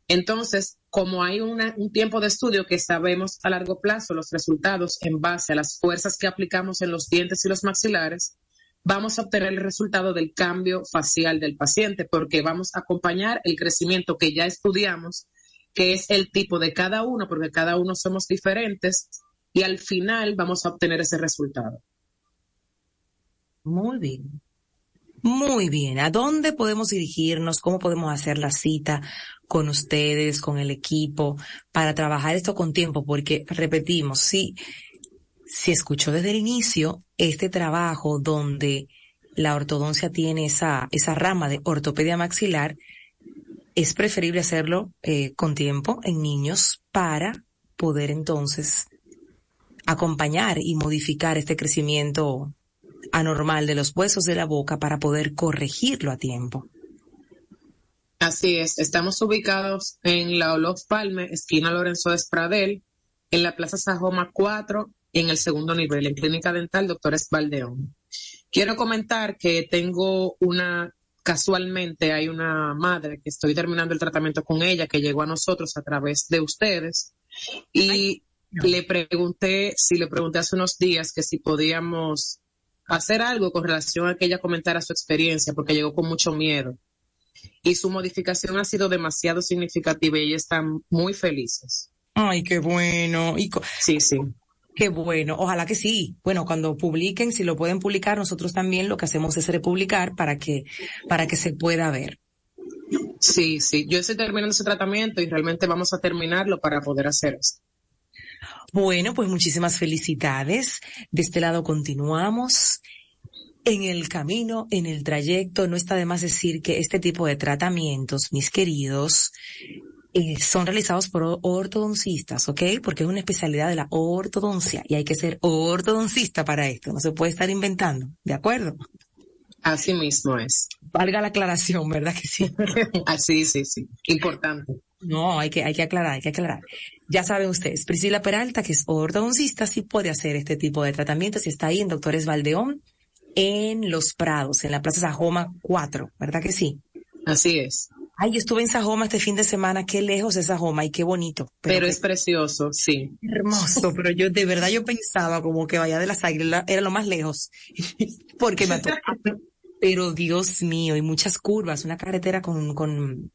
S10: Entonces, como hay un tiempo de estudio que sabemos a largo plazo los resultados en base a las fuerzas que aplicamos en los dientes y los maxilares, vamos a obtener el resultado del cambio facial del paciente porque vamos a acompañar el crecimiento que ya estudiamos, que es el tipo de cada uno, porque cada uno somos diferentes y al final vamos a obtener ese resultado.
S4: Muy bien. Muy bien. ¿A dónde podemos dirigirnos? ¿Cómo podemos hacer la cita con ustedes, con el equipo, para trabajar esto con tiempo? Porque, repetimos, sí, si escuchó desde el inicio este trabajo donde la ortodoncia tiene esa, esa rama de ortopedia maxilar, es preferible hacerlo eh, con tiempo en niños para poder entonces acompañar y modificar este crecimiento anormal de los huesos de la boca para poder corregirlo a tiempo.
S10: Así es, estamos ubicados en la Olof Palme, esquina Lorenzo Espradel, en la Plaza Sajoma 4, en el segundo nivel, en Clínica Dental Doctores Valdeón. Quiero comentar que tengo una, casualmente hay una madre que estoy terminando el tratamiento con ella, que llegó a nosotros a través de ustedes, y le pregunté, si le pregunté hace unos días que si podíamos hacer algo con relación a que ella comentara su experiencia, porque llegó con mucho miedo. Y su modificación ha sido demasiado significativa y ella está muy felices.
S4: Ay, qué bueno. Y
S10: sí, sí.
S4: Qué bueno, ojalá que sí. Bueno, cuando publiquen, si lo pueden publicar, nosotros también lo que hacemos es republicar para que, para que se pueda ver.
S10: Sí, sí. Yo estoy terminando ese tratamiento y realmente vamos a terminarlo para poder hacer esto.
S4: Bueno, pues muchísimas felicidades. De este lado continuamos. En el camino, en el trayecto, no está de más decir que este tipo de tratamientos, mis queridos, eh, son realizados por ortodoncistas, ¿ok? Porque es una especialidad de la ortodoncia y hay que ser ortodoncista para esto. No se puede estar inventando, ¿de acuerdo?
S10: Así mismo es.
S4: Valga la aclaración, ¿verdad que sí?
S10: Así, sí, sí. Importante.
S4: No, hay que, hay que aclarar, hay que aclarar. Ya saben ustedes, Priscila Peralta, que es ortodoncista, sí puede hacer este tipo de tratamientos y está ahí en Doctores Valdeón, en Los Prados, en la Plaza Sajoma 4, ¿verdad que sí?
S10: Así es.
S4: Ay, yo estuve en Sajoma este fin de semana, qué lejos es Sajoma y qué bonito.
S10: Pero, es precioso, sí.
S4: Hermoso, pero yo de verdad yo pensaba como que vaya de las Águilas era lo más lejos, porque me Pero Dios mío, y muchas curvas, una carretera con, con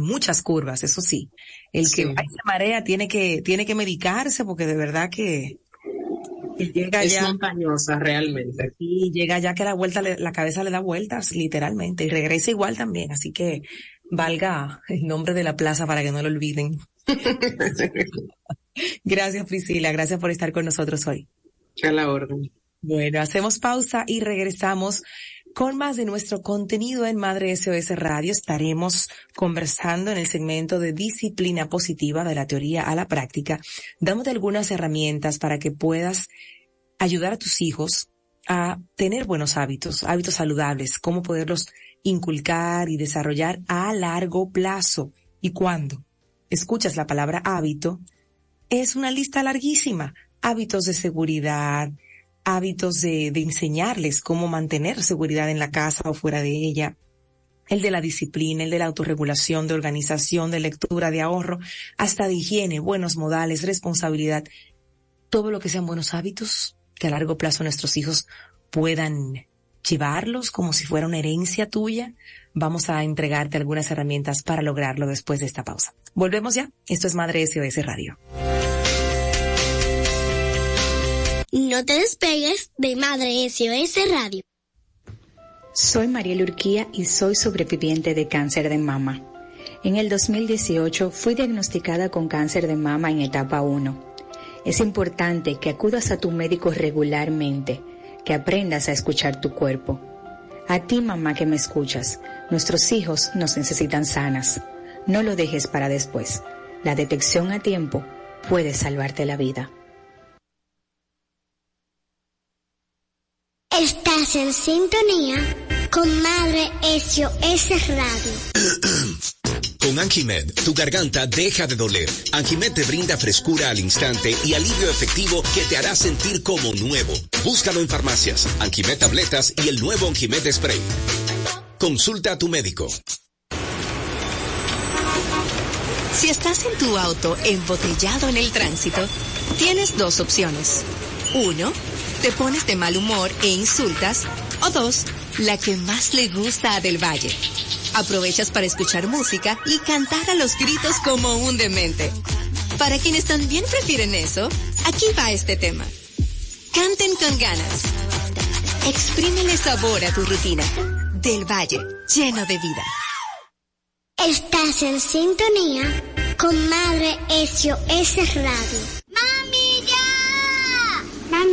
S4: muchas curvas, eso sí. El que va esa marea tiene que, tiene que medicarse porque de verdad que,
S10: llega es montañosa realmente.
S4: Y llega ya que la vuelta, la cabeza le da vueltas literalmente y regresa igual también. Así que valga el nombre de la plaza para que no lo olviden. gracias Priscila, gracias por estar con nosotros hoy.
S10: A la orden.
S4: Bueno, hacemos pausa y regresamos con más de nuestro contenido en Madre SOS Radio estaremos conversando en el segmento de disciplina positiva de la teoría a la práctica, dándote algunas herramientas para que puedas ayudar a tus hijos a tener buenos hábitos, hábitos saludables, cómo poderlos inculcar y desarrollar a largo plazo. ¿Y cuándo? Escuchas la palabra hábito, es una lista larguísima. Hábitos de seguridad, hábitos de, enseñarles cómo mantener seguridad en la casa o fuera de ella, el de la disciplina, el de la autorregulación, de organización, de lectura, de ahorro, hasta de higiene, buenos modales, responsabilidad, todo lo que sean buenos hábitos que a largo plazo nuestros hijos puedan llevarlos como si fuera una herencia tuya. Vamos a entregarte algunas herramientas para lograrlo después de esta pausa. Volvemos ya. Esto es Madre SOS Radio.
S5: No te despegues de Madre SOS Radio.
S11: Soy María Urquía y soy sobreviviente de cáncer de mama. En el 2018 fui diagnosticada con cáncer de mama en etapa 1. Es importante que acudas a tu médico regularmente, que aprendas a escuchar tu cuerpo. A ti mamá que me escuchas, nuestros hijos nos necesitan sanas. No lo dejes para después. La detección a tiempo puede salvarte la vida.
S5: Estás en sintonía con Madre SOS Radio.
S6: Con Anjimed, tu garganta deja de doler. Anjimed te brinda frescura al instante y alivio efectivo que te hará sentir como nuevo. Búscalo en farmacias, Anjimed tabletas y el nuevo Anjimed spray. Consulta a tu médico.
S7: Si estás en tu auto embotellado en el tránsito, tienes dos opciones. Uno, te pones de mal humor e insultas. O dos, la que más le gusta a Del Valle aprovechas para escuchar música y cantar a los gritos como un demente. Para quienes también prefieren eso, aquí va este tema. Canten con ganas. Exprímele sabor a tu rutina. Del Valle, lleno de vida.
S5: Estás en sintonía con Madre SOS Radio.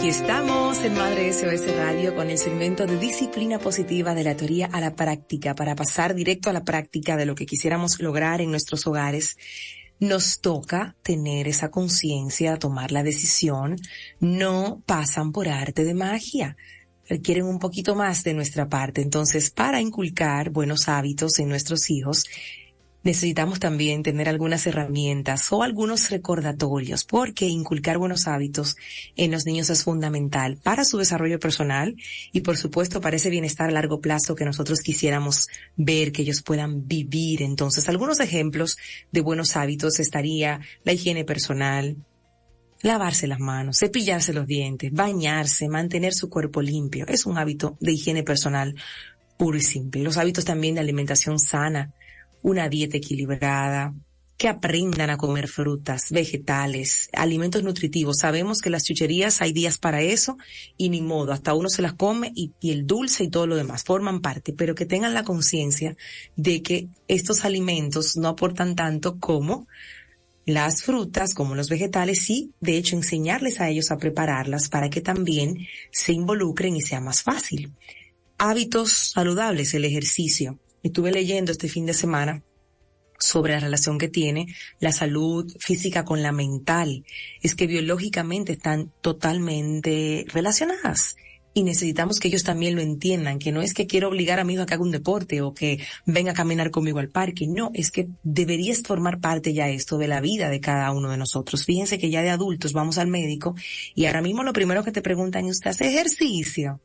S4: Aquí estamos en Madre SOS Radio con el segmento de disciplina positiva de la teoría a la práctica para pasar directo a la práctica de lo que quisiéramos lograr en nuestros hogares. Nos toca tener esa conciencia, tomar la decisión. No pasan por arte de magia requieren un poquito más de nuestra parte. Entonces, para inculcar buenos hábitos en nuestros hijos, necesitamos también tener algunas herramientas o algunos recordatorios, porque inculcar buenos hábitos en los niños es fundamental para su desarrollo personal y por supuesto para ese bienestar a largo plazo que nosotros quisiéramos ver que ellos puedan vivir. Entonces, algunos ejemplos de buenos hábitos estaría la higiene personal, lavarse las manos, cepillarse los dientes, bañarse, mantener su cuerpo limpio. Es un hábito de higiene personal puro y simple. Los hábitos también de alimentación sana, una dieta equilibrada, que aprendan a comer frutas, vegetales, alimentos nutritivos. Sabemos que las chucherías hay días para eso y ni modo, hasta uno se las come y, y el dulce y todo lo demás forman parte, pero que tengan la conciencia de que estos alimentos no aportan tanto como las frutas, como los vegetales, y de hecho enseñarles a ellos a prepararlas para que también se involucren y sea más fácil. Hábitos saludables, el ejercicio. Estuve leyendo este fin de semana sobre la relación que tiene la salud física con la mental. Es que biológicamente están totalmente relacionadas. Y necesitamos que ellos también lo entiendan, que no es que quiero obligar a mi hijo a que haga un deporte o que venga a caminar conmigo al parque, no, es que deberías formar parte ya esto de la vida de cada uno de nosotros. Fíjense que ya de adultos vamos al médico y ahora mismo lo primero que te preguntan es, ¿usted hace ejercicio?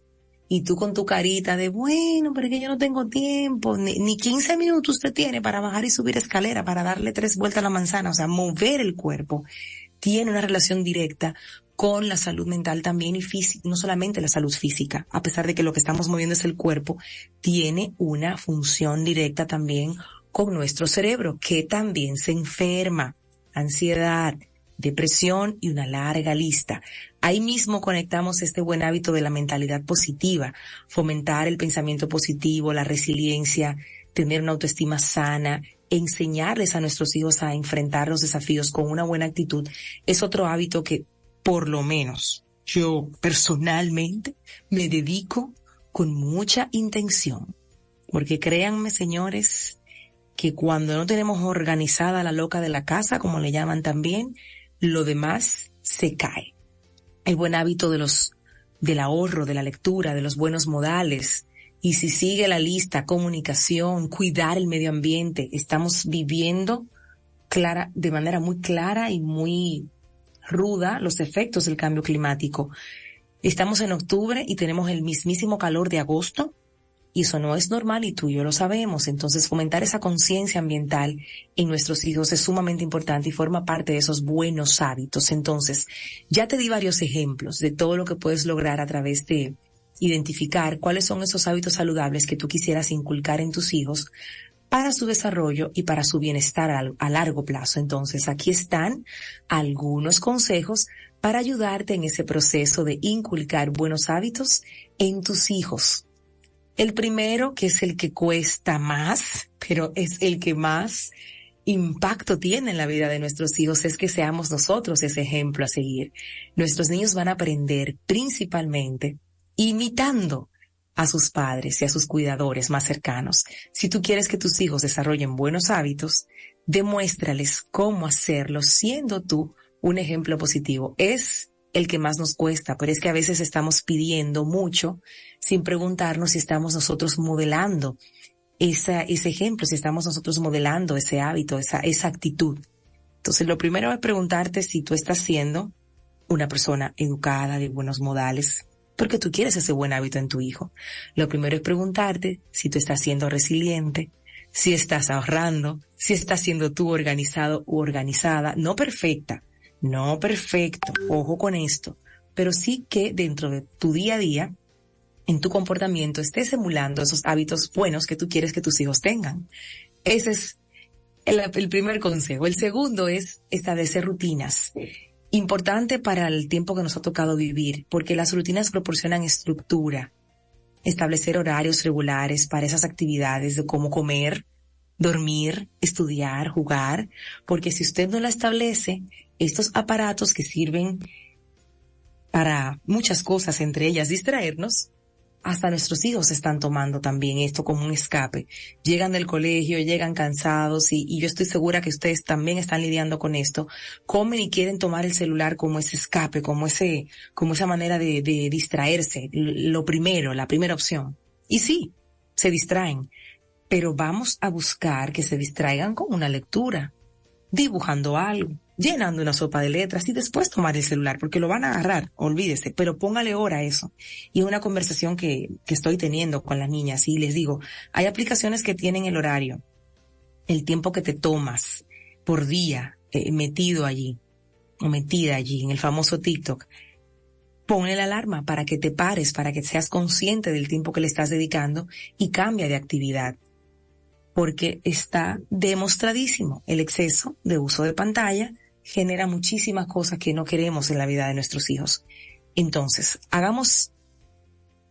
S4: Y tú con tu carita de, bueno, pero es que yo no tengo tiempo, ni, ni 15 minutos usted tiene para bajar y subir escalera, para darle tres vueltas a la manzana, o sea, mover el cuerpo, tiene una relación directa con la salud mental también y física, no solamente la salud física, a pesar de que lo que estamos moviendo es el cuerpo, tiene una función directa también con nuestro cerebro, que también se enferma, ansiedad, depresión y una larga lista. Ahí mismo conectamos este buen hábito de la mentalidad positiva, fomentar el pensamiento positivo, la resiliencia, tener una autoestima sana, enseñarles a nuestros hijos a enfrentar los desafíos con una buena actitud, es otro hábito que por lo menos yo personalmente me dedico con mucha intención. Porque créanme, señores, que cuando no tenemos organizada la loca de la casa, como le llaman también, lo demás se cae. El buen hábito de los, del ahorro, de la lectura, de los buenos modales. Y si sigue la lista, comunicación, cuidar el medio ambiente, estamos viviendo clara, de manera muy clara y muy ruda los efectos del cambio climático. Estamos en octubre y tenemos el mismísimo calor de agosto y eso no es normal y tú y yo lo sabemos. Entonces fomentar esa conciencia ambiental en nuestros hijos es sumamente importante y forma parte de esos buenos hábitos. Entonces, ya te di varios ejemplos de todo lo que puedes lograr a través de identificar cuáles son esos hábitos saludables que tú quisieras inculcar en tus hijos para su desarrollo y para su bienestar a, largo plazo. Entonces, aquí están algunos consejos para ayudarte en ese proceso de inculcar buenos hábitos en tus hijos. El primero, que es el que cuesta más, pero es el que más impacto tiene en la vida de nuestros hijos, es que seamos nosotros ese ejemplo a seguir. Nuestros niños van a aprender principalmente imitando a sus padres y a sus cuidadores más cercanos. Si tú quieres que tus hijos desarrollen buenos hábitos, demuéstrales cómo hacerlo siendo tú un ejemplo positivo. Es el que más nos cuesta, pero es que a veces estamos pidiendo mucho sin preguntarnos si estamos nosotros modelando esa, ese ejemplo, si estamos nosotros modelando ese hábito, esa, esa actitud. Entonces, lo primero es preguntarte si tú estás siendo una persona educada, de buenos modales, porque tú quieres ese buen hábito en tu hijo. Lo primero es preguntarte si tú estás siendo resiliente, si estás ahorrando, si estás siendo tú organizado u organizada, no perfecta, no perfecto, ojo con esto, pero sí que dentro de tu día a día, en tu comportamiento, estés emulando esos hábitos buenos que tú quieres que tus hijos tengan. Ese es el, el primer consejo. El segundo es establecer rutinas. Importante para el tiempo que nos ha tocado vivir, porque las rutinas proporcionan estructura, establecer horarios regulares para esas actividades de cómo comer, dormir, estudiar, jugar, porque si usted no la establece, estos aparatos que sirven para muchas cosas, entre ellas distraernos, hasta nuestros hijos están tomando también esto como un escape. Llegan del colegio, llegan cansados y, yo estoy segura que ustedes también están lidiando con esto. Comen y quieren tomar el celular como ese escape, como ese, como esa manera de, de distraerse. Lo primero, la primera opción. Y sí, se distraen. Pero vamos a buscar que se distraigan con una lectura, dibujando algo, llenando una sopa de letras y después tomar el celular, porque lo van a agarrar, olvídese, pero póngale hora a eso. Y una conversación que, que estoy teniendo con las niñas y les digo, hay aplicaciones que tienen el horario, el tiempo que te tomas por día eh, metido allí o metida allí en el famoso TikTok. Ponle la alarma para que te pares, para que seas consciente del tiempo que le estás dedicando y cambia de actividad porque está demostradísimo el exceso de uso de pantalla genera muchísimas cosas que no queremos en la vida de nuestros hijos. Entonces, hagamos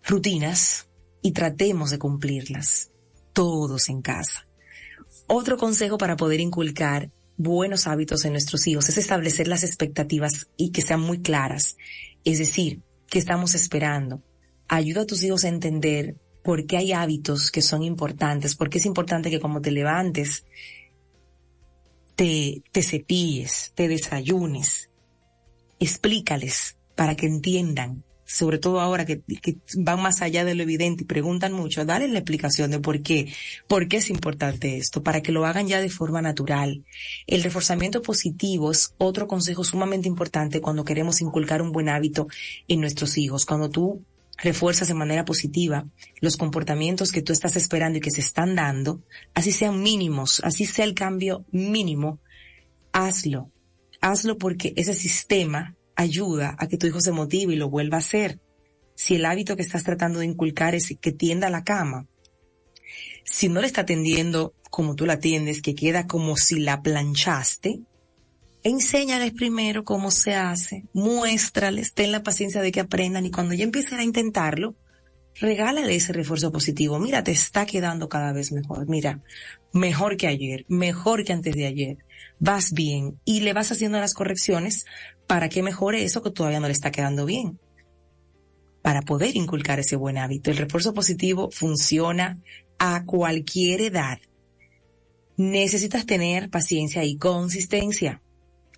S4: rutinas y tratemos de cumplirlas, todos en casa. Otro consejo para poder inculcar buenos hábitos en nuestros hijos es establecer las expectativas y que sean muy claras. Es decir, que estamos esperando. Ayuda a tus hijos a entender por qué hay hábitos que son importantes, porque es importante que como te levantes, te, te cepilles, te desayunes. Explícales para que entiendan, sobre todo ahora que, que, van más allá de lo evidente y preguntan mucho, dale la explicación de por qué, por qué es importante esto, para que lo hagan ya de forma natural. El reforzamiento positivo es otro consejo sumamente importante cuando queremos inculcar un buen hábito en nuestros hijos. Cuando tú refuerzas de manera positiva los comportamientos que tú estás esperando y que se están dando, así sean mínimos, así sea el cambio mínimo, hazlo. Hazlo porque ese sistema ayuda a que tu hijo se motive y lo vuelva a hacer. Si el hábito que estás tratando de inculcar es que tienda la cama, si no le está tendiendo como tú la tiendes, que queda como si la planchaste, enséñales primero cómo se hace, muéstrales, ten la paciencia de que aprendan y cuando ya empiecen a intentarlo, regálale ese refuerzo positivo. Mira, te está quedando cada vez mejor. Mira, mejor que ayer, mejor que antes de ayer. Vas bien y le vas haciendo las correcciones para que mejore eso que todavía no le está quedando bien. Para poder inculcar ese buen hábito. El refuerzo positivo funciona a cualquier edad. Necesitas tener paciencia y consistencia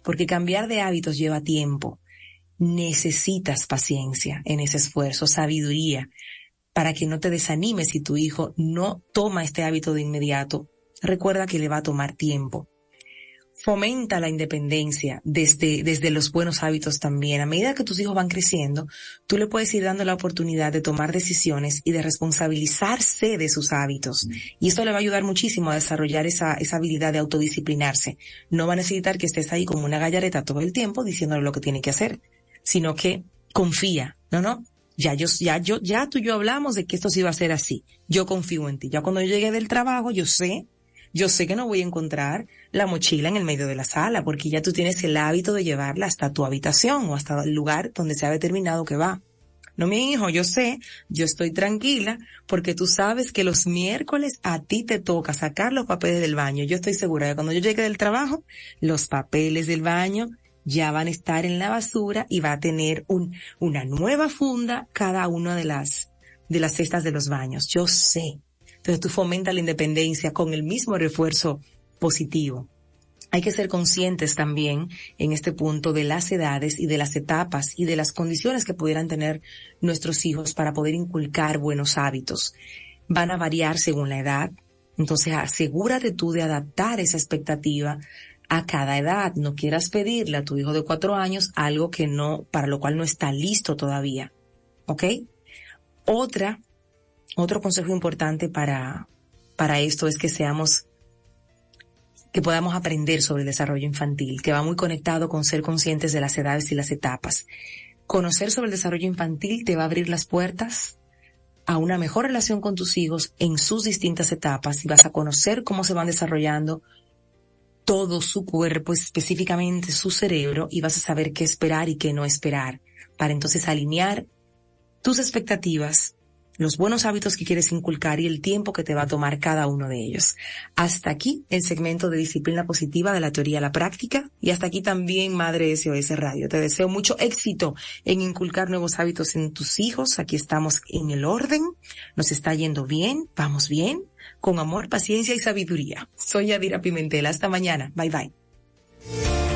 S4: porque cambiar de hábitos lleva tiempo. Necesitas paciencia en ese esfuerzo, sabiduría, para que no te desanimes si tu hijo no toma este hábito de inmediato. Recuerda que le va a tomar tiempo fomenta la independencia desde, desde los buenos hábitos también. A medida que tus hijos van creciendo, tú le puedes ir dando la oportunidad de tomar decisiones y de responsabilizarse de sus hábitos. Y esto le va a ayudar muchísimo a desarrollar esa, esa habilidad de autodisciplinarse. No va a necesitar que estés ahí como una gallareta todo el tiempo diciéndole lo que tiene que hacer, sino que confía. No, no. Ya yo, ya yo, ya tú y yo hablamos de que esto sí va a ser así. Yo confío en ti. Ya cuando yo llegue del trabajo, yo sé yo sé que no voy a encontrar la mochila en el medio de la sala porque ya tú tienes el hábito de llevarla hasta tu habitación o hasta el lugar donde se ha determinado que va. No, mi hijo, yo sé, yo estoy tranquila porque tú sabes que los miércoles a ti te toca sacar los papeles del baño. Yo estoy segura de que cuando yo llegue del trabajo, los papeles del baño ya van a estar en la basura y va a tener un, una nueva funda cada una de las, de las cestas de los baños. Yo sé. Entonces tú fomentas la independencia con el mismo refuerzo positivo. Hay que ser conscientes también en este punto de las edades y de las etapas y de las condiciones que pudieran tener nuestros hijos para poder inculcar buenos hábitos. Van a variar según la edad. Entonces asegúrate tú de adaptar esa expectativa a cada edad. No quieras pedirle a tu hijo de cuatro años algo que no, para lo cual no está listo todavía. ¿Ok? Otra, otro consejo importante para, para esto es que seamos que podamos aprender sobre el desarrollo infantil, que va muy conectado con ser conscientes de las edades y las etapas. Conocer sobre el desarrollo infantil te va a abrir las puertas a una mejor relación con tus hijos en sus distintas etapas y vas a conocer cómo se van desarrollando todo su cuerpo, específicamente su cerebro, y vas a saber qué esperar y qué no esperar, para entonces alinear tus expectativas los buenos hábitos que quieres inculcar y el tiempo que te va a tomar cada uno de ellos. Hasta aquí el segmento de disciplina positiva de la teoría a la práctica y hasta aquí también Madre SOS Radio. Te deseo mucho éxito en inculcar nuevos hábitos en tus hijos. Aquí estamos en el orden. Nos está yendo bien. Vamos bien. Con amor, paciencia y sabiduría. Soy Adira Pimentel. Hasta mañana. Bye bye.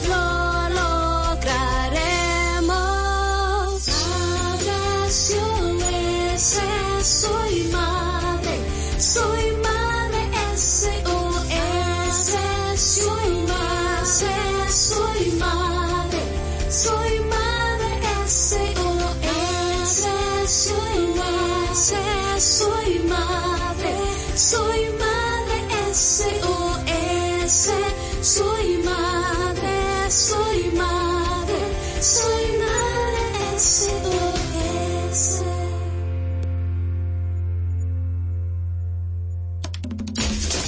S12: Soy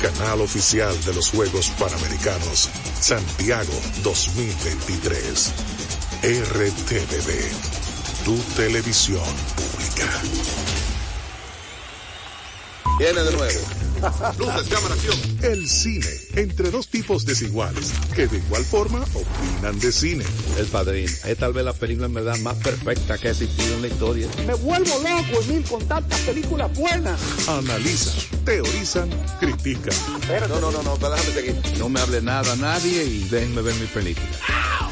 S3: canal oficial de los Juegos Panamericanos Santiago 2023. RTVD, tu televisión pública.
S13: Viene de nuevo. Luces, cámara, acción.
S3: El cine, entre dos tipos desiguales, que de igual forma opinan de cine.
S14: El Padrino, es tal vez la película en verdad más perfecta que ha existido en la historia.
S15: Me vuelvo loco, Emil, con tantas películas buenas.
S3: Analizan, teorizan, critican.
S13: No, no, no, no, déjame seguir.
S14: No me hable nada a nadie y déjenme ver mi película.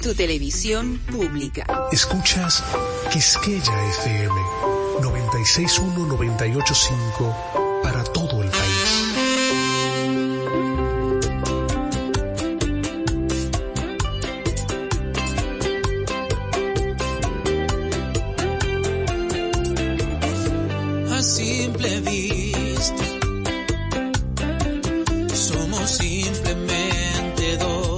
S7: tu televisión pública.
S16: Escuchas Quisqueya FM 961-985 para todo el país.
S1: A simple vista, somos simplemente dos.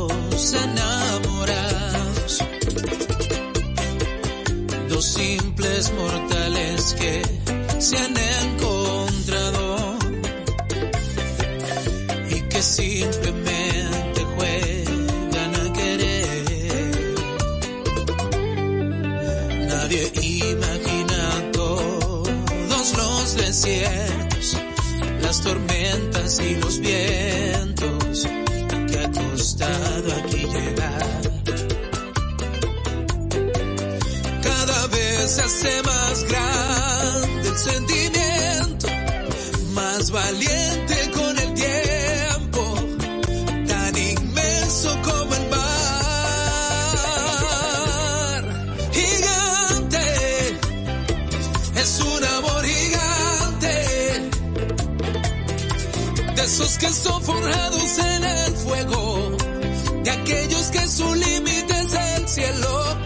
S1: Se han encontrado y que simplemente juegan a querer. Nadie imagina todos los desiertos, las tormentas y los vientos sentimiento, más valiente con el tiempo, tan inmenso como el mar. Gigante, es un amor gigante, de esos que son forjados en el fuego, de aquellos que su límite es el cielo,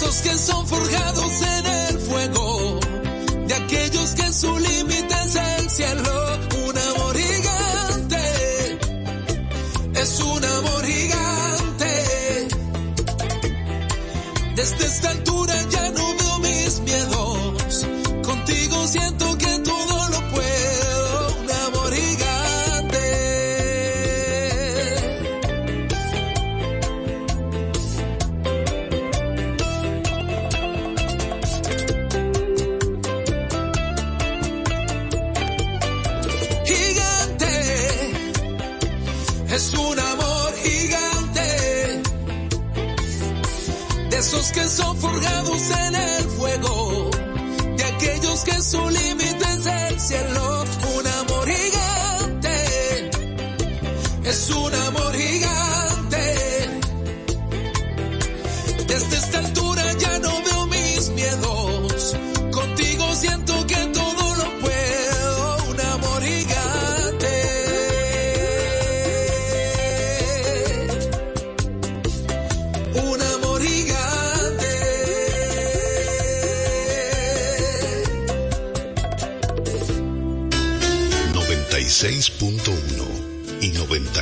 S1: esos que son forjados en el fuego, de aquellos que su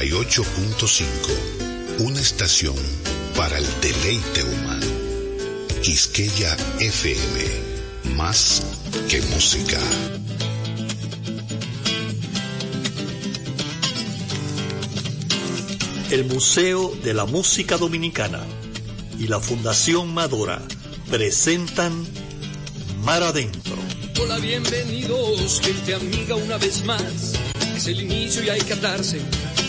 S3: 98.5. Una estación para el deleite humano. Quisqueya FM. Más que música.
S17: El Museo de la Música Dominicana y la Fundación Madora presentan Mar Adentro.
S18: Hola, bienvenidos, gente amiga, una vez más. Es el inicio y hay que atarse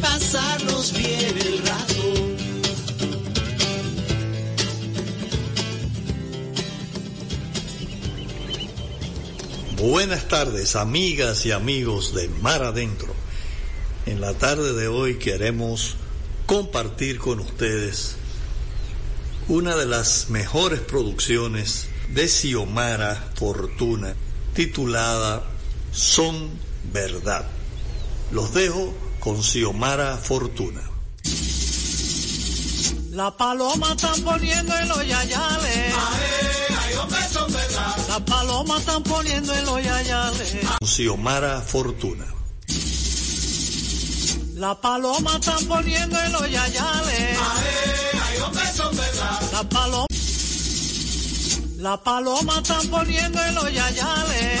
S19: pasarnos bien el rato.
S17: Buenas tardes, amigas y amigos de Mar Adentro. En la tarde de hoy queremos compartir con ustedes una de las mejores producciones de Xiomara Fortuna, titulada Son Verdad. Los dejo con Xiomara Fortuna.
S19: La paloma están poniendo en los yayales. La paloma están poniendo en los yayales.
S17: Xiomara Fortuna.
S19: La paloma están poniendo en los yayales. La paloma. La paloma están poniendo en los yayales.